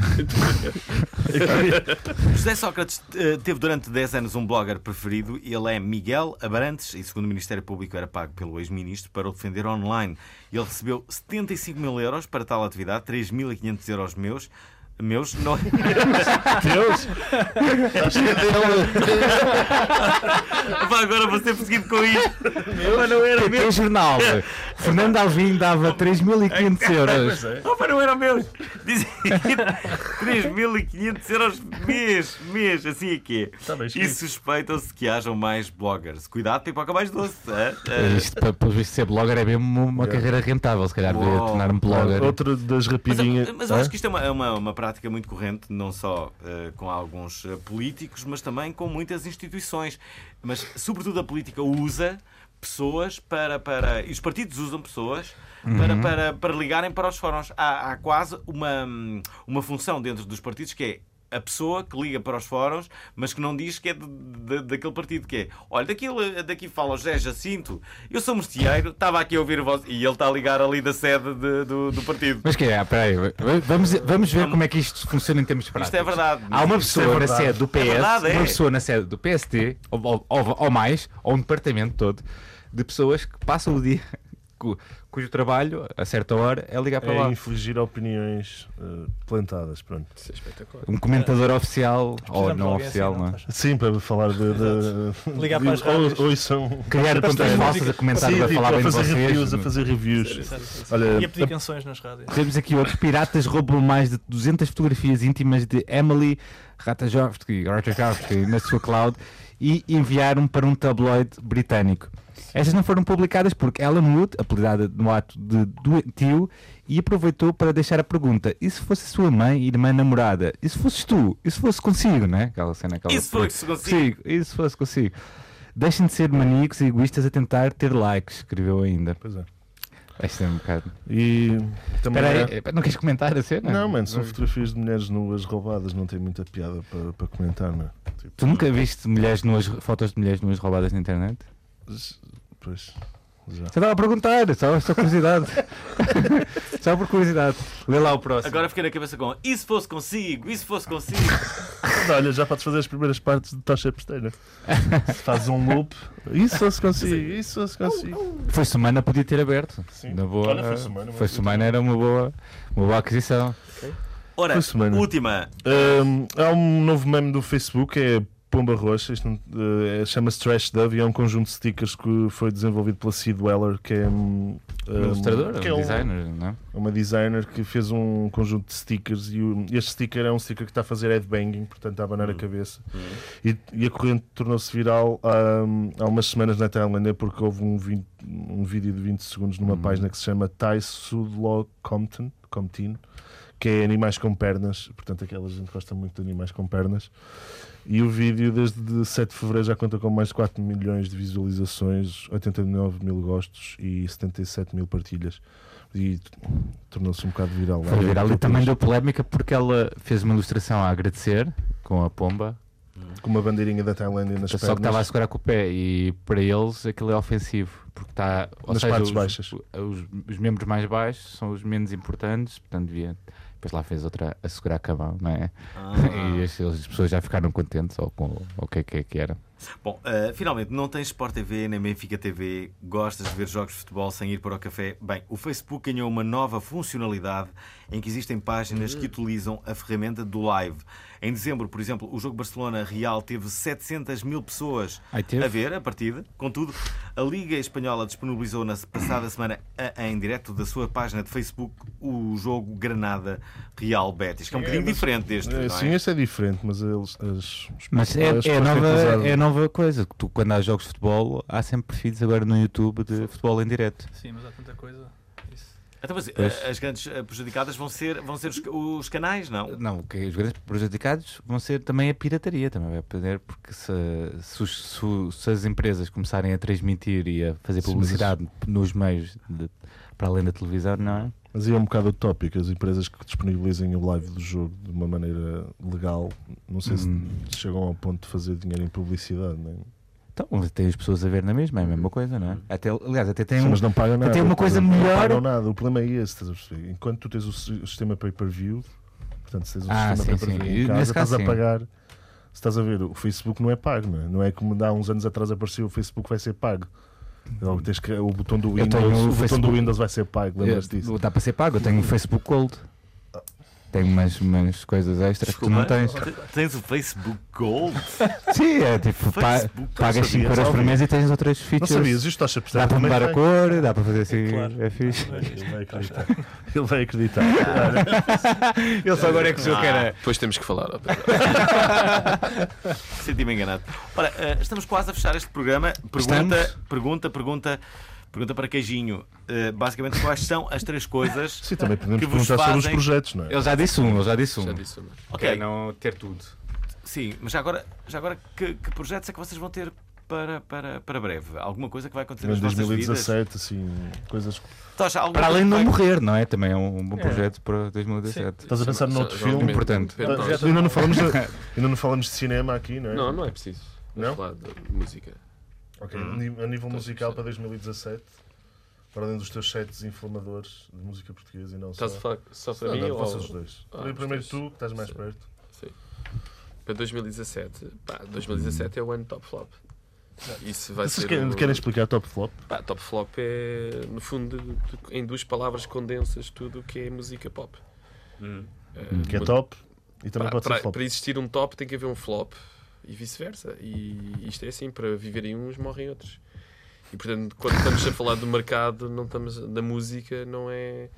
José Sócrates eh, teve durante 10 anos um blogger preferido e ele é Miguel Abrantes e, segundo o Ministério Público, era pago pelo ex-ministro para o defender online. Ele recebeu 75 mil euros para tal atividade, 3.500 euros meus. Meus, não... Deus! Estás cheio Pá, agora vou ser perseguido com isto. Mas não era meu. Jornal. Fernando Alvim dava 3.500 euros. Opa, não eram meus! Dizem 3.500 euros mês, mês, assim é que é. Tá E suspeitam-se que hajam mais bloggers. Cuidado, pipoca mais doce. Hã? Isto, para, para visto ser blogger, é mesmo uma carreira rentável. Se calhar tornar-me blogger. Outra das Mas, rapidinhas. mas eu acho que isto é uma, é uma, uma prática muito corrente, não só eh, com alguns eh, políticos, mas também com muitas instituições. Mas, sobretudo, a política usa pessoas para. para e os partidos usam pessoas. Para, para, para ligarem para os fóruns. Há, há quase uma, hum, uma função dentro dos partidos que é a pessoa que liga para os fóruns, mas que não diz que é de- de- daquele partido que é. Olha, daquilo, daqui fala o José Jacinto, eu sou mostieiro, estava aqui a ouvir o vosso. E ele está a ligar ali da sede de- do, do partido. Mas que é? Peraí, vamos, vamos ver como é que isto funciona em termos práticos. Isto é verdade. Há uma é pessoa na verdade. sede do PS, É verdade, é. uma pessoa na sede do PST, ou, ou- ou- mais, ou um departamento todo, de pessoas que passam o dia, cujo trabalho, a certa hora, é ligar para É lá. infligir opiniões eh, plantadas, pronto. Isso é espetacular. Um comentador oficial, ou de não alguém oficial, assim, não é? não Sim, para falar de. de Ligar para as de- rádios. ou- ouçam- Criar contas Sim, falsas a comentar sim, a tipo, falar bem de fazer vocês. reviews, a fazer reviews. Sério, sério. Olha, E a pedir canções nas rádios. Temos aqui outros piratas roubam mais de 200 fotografias íntimas de Emily Ratajkowski na sua cloud e enviaram para um tabloide britânico. Estas não foram publicadas porque Ellen Wood, apelidada no ato de doentio, e aproveitou para deixar a pergunta: e se fosse a sua mãe, irmã, namorada? E se fosses tu? E se fosse consigo, né? Aquela cena, aquela E se fosse consigo? E se fosse consigo? Deixem de ser maníacos e egoístas a tentar ter likes, escreveu ainda. Pois é. Este é um bocado. E também. Espera é- aí, não queres comentar a cena? Não, mano, são fotografias de mulheres nuas roubadas, não tem muita piada para, para comentar, não é? Tipo, Tu nunca viste mulheres nuas, fotos de mulheres nuas roubadas na internet? Pois, já. Só estava a perguntar, só, só curiosidade. só por curiosidade. Lê lá o próximo. Agora fiquei na cabeça com e se fosse consigo, e se fosse consigo. Olha, já podes fazer as primeiras partes de Tocha Pesteira. Se fazes um loop, isso se consigo, isso se consigo. Foi semana, podia ter aberto. Sim. Na boa, Olha, foi semana, foi semana era uma boa, uma boa aquisição. Ora, Foi semana. última. Hum, há um novo meme do Facebook, é Pomba Roxa, isto eh, chama-se Trash Dove e é um conjunto de stickers que foi desenvolvido pela Sid Weller, que é um, Um um, ilustrador, que um é designer, não é? uma designer que fez um conjunto de stickers e o- este sticker é um sticker que está a fazer headbanging, portanto está a abanar a cabeça. E, e a corrente tornou-se viral há, há umas semanas na Tailândia porque houve um, vin- um vídeo de 20 segundos numa página que se chama Thai Sudlaw Compton, Compton, que é animais com pernas, portanto aquela gente gosta muito de animais com pernas. E o vídeo desde 7 de Fevereiro já conta com mais de 4 milhões de visualizações, 89 mil gostos e 77 mil partilhas. E tornou-se um bocado viral. Foi viral e também deu polémica porque ela fez uma ilustração a agradecer com a pomba. Com uma bandeirinha da Tailândia nas Só que pernas. estava a segurar com o pé e para eles aquilo é ofensivo porque está Nas seja, partes os, baixas. Os, os membros mais baixos são os menos importantes, portanto devia. Depois lá fez outra a segurar a mão, não é? Ah. E as, as pessoas já ficaram contentes ou com o que é que, é que era. Bom, eh, finalmente, não tens Sport TV nem Benfica TV, gostas de ver jogos de futebol sem ir para o café? Bem, o Facebook ganhou uma nova funcionalidade em que existem páginas que utilizam a ferramenta do live. Em dezembro, por exemplo, o jogo Barcelona-Real teve 700 mil pessoas a ver a partida. Contudo, a Liga Espanhola disponibilizou na passada semana a- em direto da sua página de Facebook o jogo Granada-Real Betis, que é um bocadinho mas- diferente deste, É, não é? Sim, este é diferente, mas eles. As, os- Mas é, as é, têm que nova, é nova coisa. Tu, quando há jogos de futebol, há sempre perfis agora no YouTube de futebol em direto. Sim, mas há tanta coisa. Então, mas, eh, as grandes eh, prejudicadas vão ser, vão ser os, os canais, não? Não, que os grandes prejudicados vão ser também a pirataria, também vai perder, porque se, se, os- se se as empresas começarem a transmitir e a fazer Sim, mas publicidade nos meios de- para além da televisão, não é? Mas aí é um bocado utópico. As empresas que disponibilizem o live do jogo de uma maneira legal, não sei Hum. se chegam ao ponto de fazer dinheiro em publicidade. Nem. Então, tem as pessoas a ver na mesma, é a mesma coisa, não é? Até, aliás, até tem, Sim, um, mas não pagam nada. até uma coisa não melhor. pagam nada. O problema é esse. Estás a perceber? Enquanto tu tens o, si- o sistema pay-per-view, portanto, se tens um Ah, sistema pay-per-view em casa, estás caso, a sim. pagar. Se estás a ver, o Facebook não é pago, não é? Não é como há uns anos atrás apareceu o Facebook vai ser pago. Ou tens que, o botão do Windows, o o botão do Windows vai ser pago, lembras disso? Dá para ser pago, eu tenho o Facebook Gold. Tenho umas, umas coisas extras que tu não tens. Te- Tens o Facebook Gold? Sim, é tipo, pa- Facebook, pagas não 5 sabias, euros por mês e tens outras Não features. sabias, isto estás a perceber Dá para mudar a tem. cor, dá para fazer assim, Claro. é fixe. Ele vai acreditar. Ele vai acreditar. Ele só agora é que achou que era. Depois temos que falar. Senti-me enganado. Ora, eh, estamos quase a fechar este programa. Pergunta, Estamos? pergunta, pergunta, pergunta para Queijinho. Eh, basicamente, quais são as três coisas Sim, também podemos que vos perguntar sobre os fazem... projetos, não é? Ele já disse um, ele já disse um. Já disse uma. Ok, É não ter tudo. sim, mas já agora, já agora que, que projetos é que vocês vão ter para, para, para breve? Alguma coisa que vai acontecer Em nas vossas vidas? 2017, assim, coisas. Para além de não vai- morrer, não é? Também é um bom É. projeto para 2017. Estás a pensar noutro já- filme? Importante. Ainda, não falamos de, ainda não falamos de cinema aqui, não é? Não, não é preciso. Vamos Não? falar de música. Ok, Hum. a nível- Estás musical para 2017, para além dos teus sets inflamadores de música portuguesa e não Estás só. falar só para Não, mim não, ou- vocês os dois. Ah, Primeiro dois. tu, que estás mais Sim. perto. Sim. Para 2017, pá, 2017 é o ano top flop. Isso vai Vocês ser querem, o- querem explicar top flop? Pá, top flop é, no fundo, em duas palavras condensas tudo o que é música pop. Hum. Eh, Que é top e também Pá, pode para, ser flop. para existir um top tem que haver um flop e vice-versa. E isto é assim, para viverem uns, morrem outros. E portanto, quando estamos a falar do mercado, não estamos, da música, não é.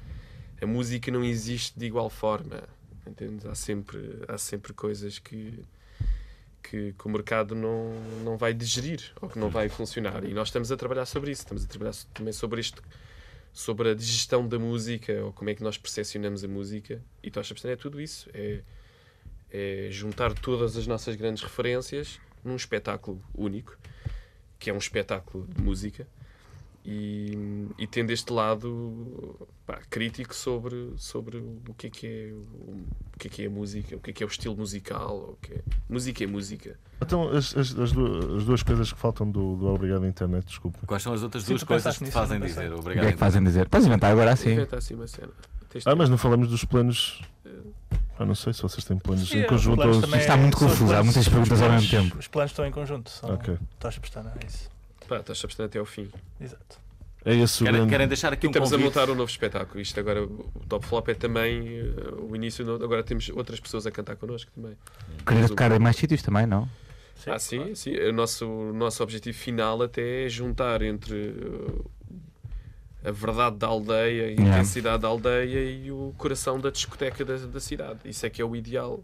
A música não existe de igual forma. Entendes? Há sempre, há sempre coisas que, que, que o mercado não, não vai digerir ou que não vai funcionar. E nós estamos a trabalhar sobre isso. Estamos a trabalhar também sobre isto, sobre a digestão da música ou como é que nós percepcionamos a música. E Tocha Pestana é tudo isso. É, é juntar todas as nossas grandes referências num espetáculo único, que é um espetáculo de música, e, e tendo este lado pá, crítico sobre, sobre o que é que é, o, o que é que é a música, o que é que é o estilo musical, o que é... música é música. Então, as, as- as duas, as duas coisas que faltam do, do Obrigado Internet, desculpa. Quais são as outras Sim, duas coisas que te fazem dizer pensei. O obrigado? que é que fazem dizer? Podes inventar agora assim. Inventa assim uma cena. Ah, mas não falamos dos planos. Ah, não sei se vocês têm planos Sim, em conjunto planos ou. Está muito confuso, há planos- muitas perguntas os ao mesmo planos- tempo. Os planos estão em conjunto. São Ok. Tocha Pestana, é isso. Pá, estás a abster até ao fim. Exato. É esse o Querem, grande. querem deixar aqui E um estamos convite? a montar um novo espetáculo. Isto agora, o Top Flop é também eh, o início. do- Agora temos outras pessoas a cantar connosco também. O- tocar em mais sítios também, não? ah, sim, sim. O nosso, o nosso objetivo final até é juntar entre uh, a verdade da aldeia, a intensidade da aldeia e o coração da discoteca da, da cidade. Isso é que é o ideal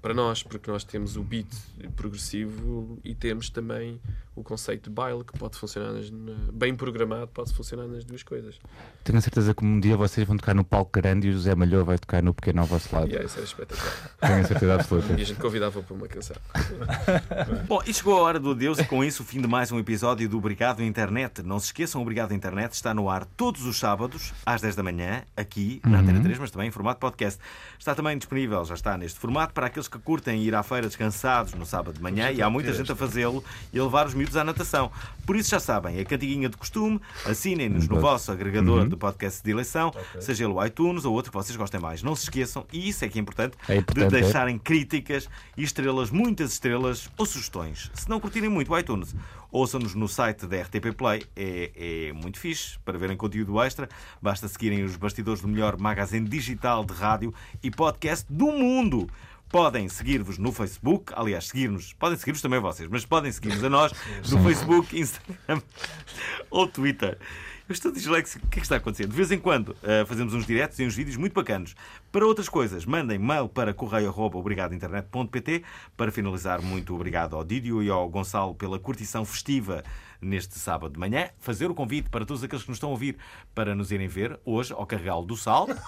para nós, porque nós temos o beat progressivo e temos também o conceito de baile que pode funcionar nas- na- bem programado, pode funcionar nas duas coisas. Tenho a certeza que um dia vocês vão tocar no palco grande e o José Malhou vai tocar no pequeno ao vosso lado. Yeah, isso era espetacular. Tenho a certeza absoluta. E a gente convidava para uma canção. Bom, e chegou a hora do adeus e com isso o fim de mais um episódio do Obrigado Internet. Não se esqueçam, o Obrigado Internet está no ar todos os sábados, às 10 da manhã, aqui na Uhum. Antena 3, mas também em formato podcast. Está também disponível, já está neste formato, para aqueles que curtem ir à feira descansados no sábado de manhã e há muita gente a fazê-lo e a levar os miúdos à natação. Por isso já sabem, a cantiguinha de costume, assinem-nos no vosso agregador Uhum. de podcast de eleição, seja ele o iTunes ou outro que vocês gostem mais. Não se esqueçam, e isso é que é importante, É importante, de é. deixarem críticas e estrelas, muitas estrelas ou sugestões. Se não curtirem muito o iTunes, ouçam-nos no site da RTP Play. É, é muito fixe para verem conteúdo extra. Basta seguirem os bastidores do melhor magazine digital de rádio e podcast do mundo. Podem seguir-vos no Facebook, aliás, seguir-nos, podem seguir-nos também vocês, mas podem seguir-nos a nós no Facebook, Instagram ou Twitter. Eu estou disléxico. O que é que está acontecendo? De vez em quando eh, fazemos uns diretos e uns vídeos muito bacanos. Para outras coisas, mandem mail para correio.obrigadointernet.pt Para finalizar, muito obrigado ao Didio e ao Gonçalo pela curtição festiva neste sábado de manhã. Fazer o convite para todos aqueles que nos estão a ouvir para nos irem ver hoje ao Carregal do Sal.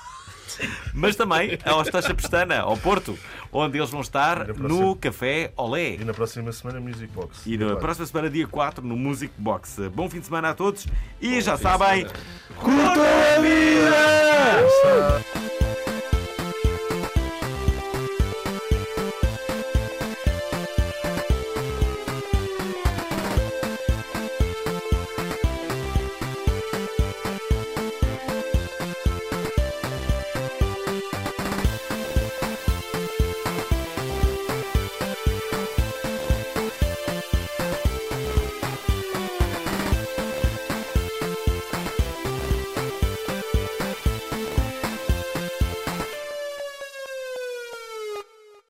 Mas também ao Estacha Pestana, ao Porto, onde eles vão estar no próxima- Café Olé. E na próxima semana, Music Box. E na Claro. próxima semana, dia 4, no Music Box. Bom fim de semana a todos e já fim de sabem, curtam a vida!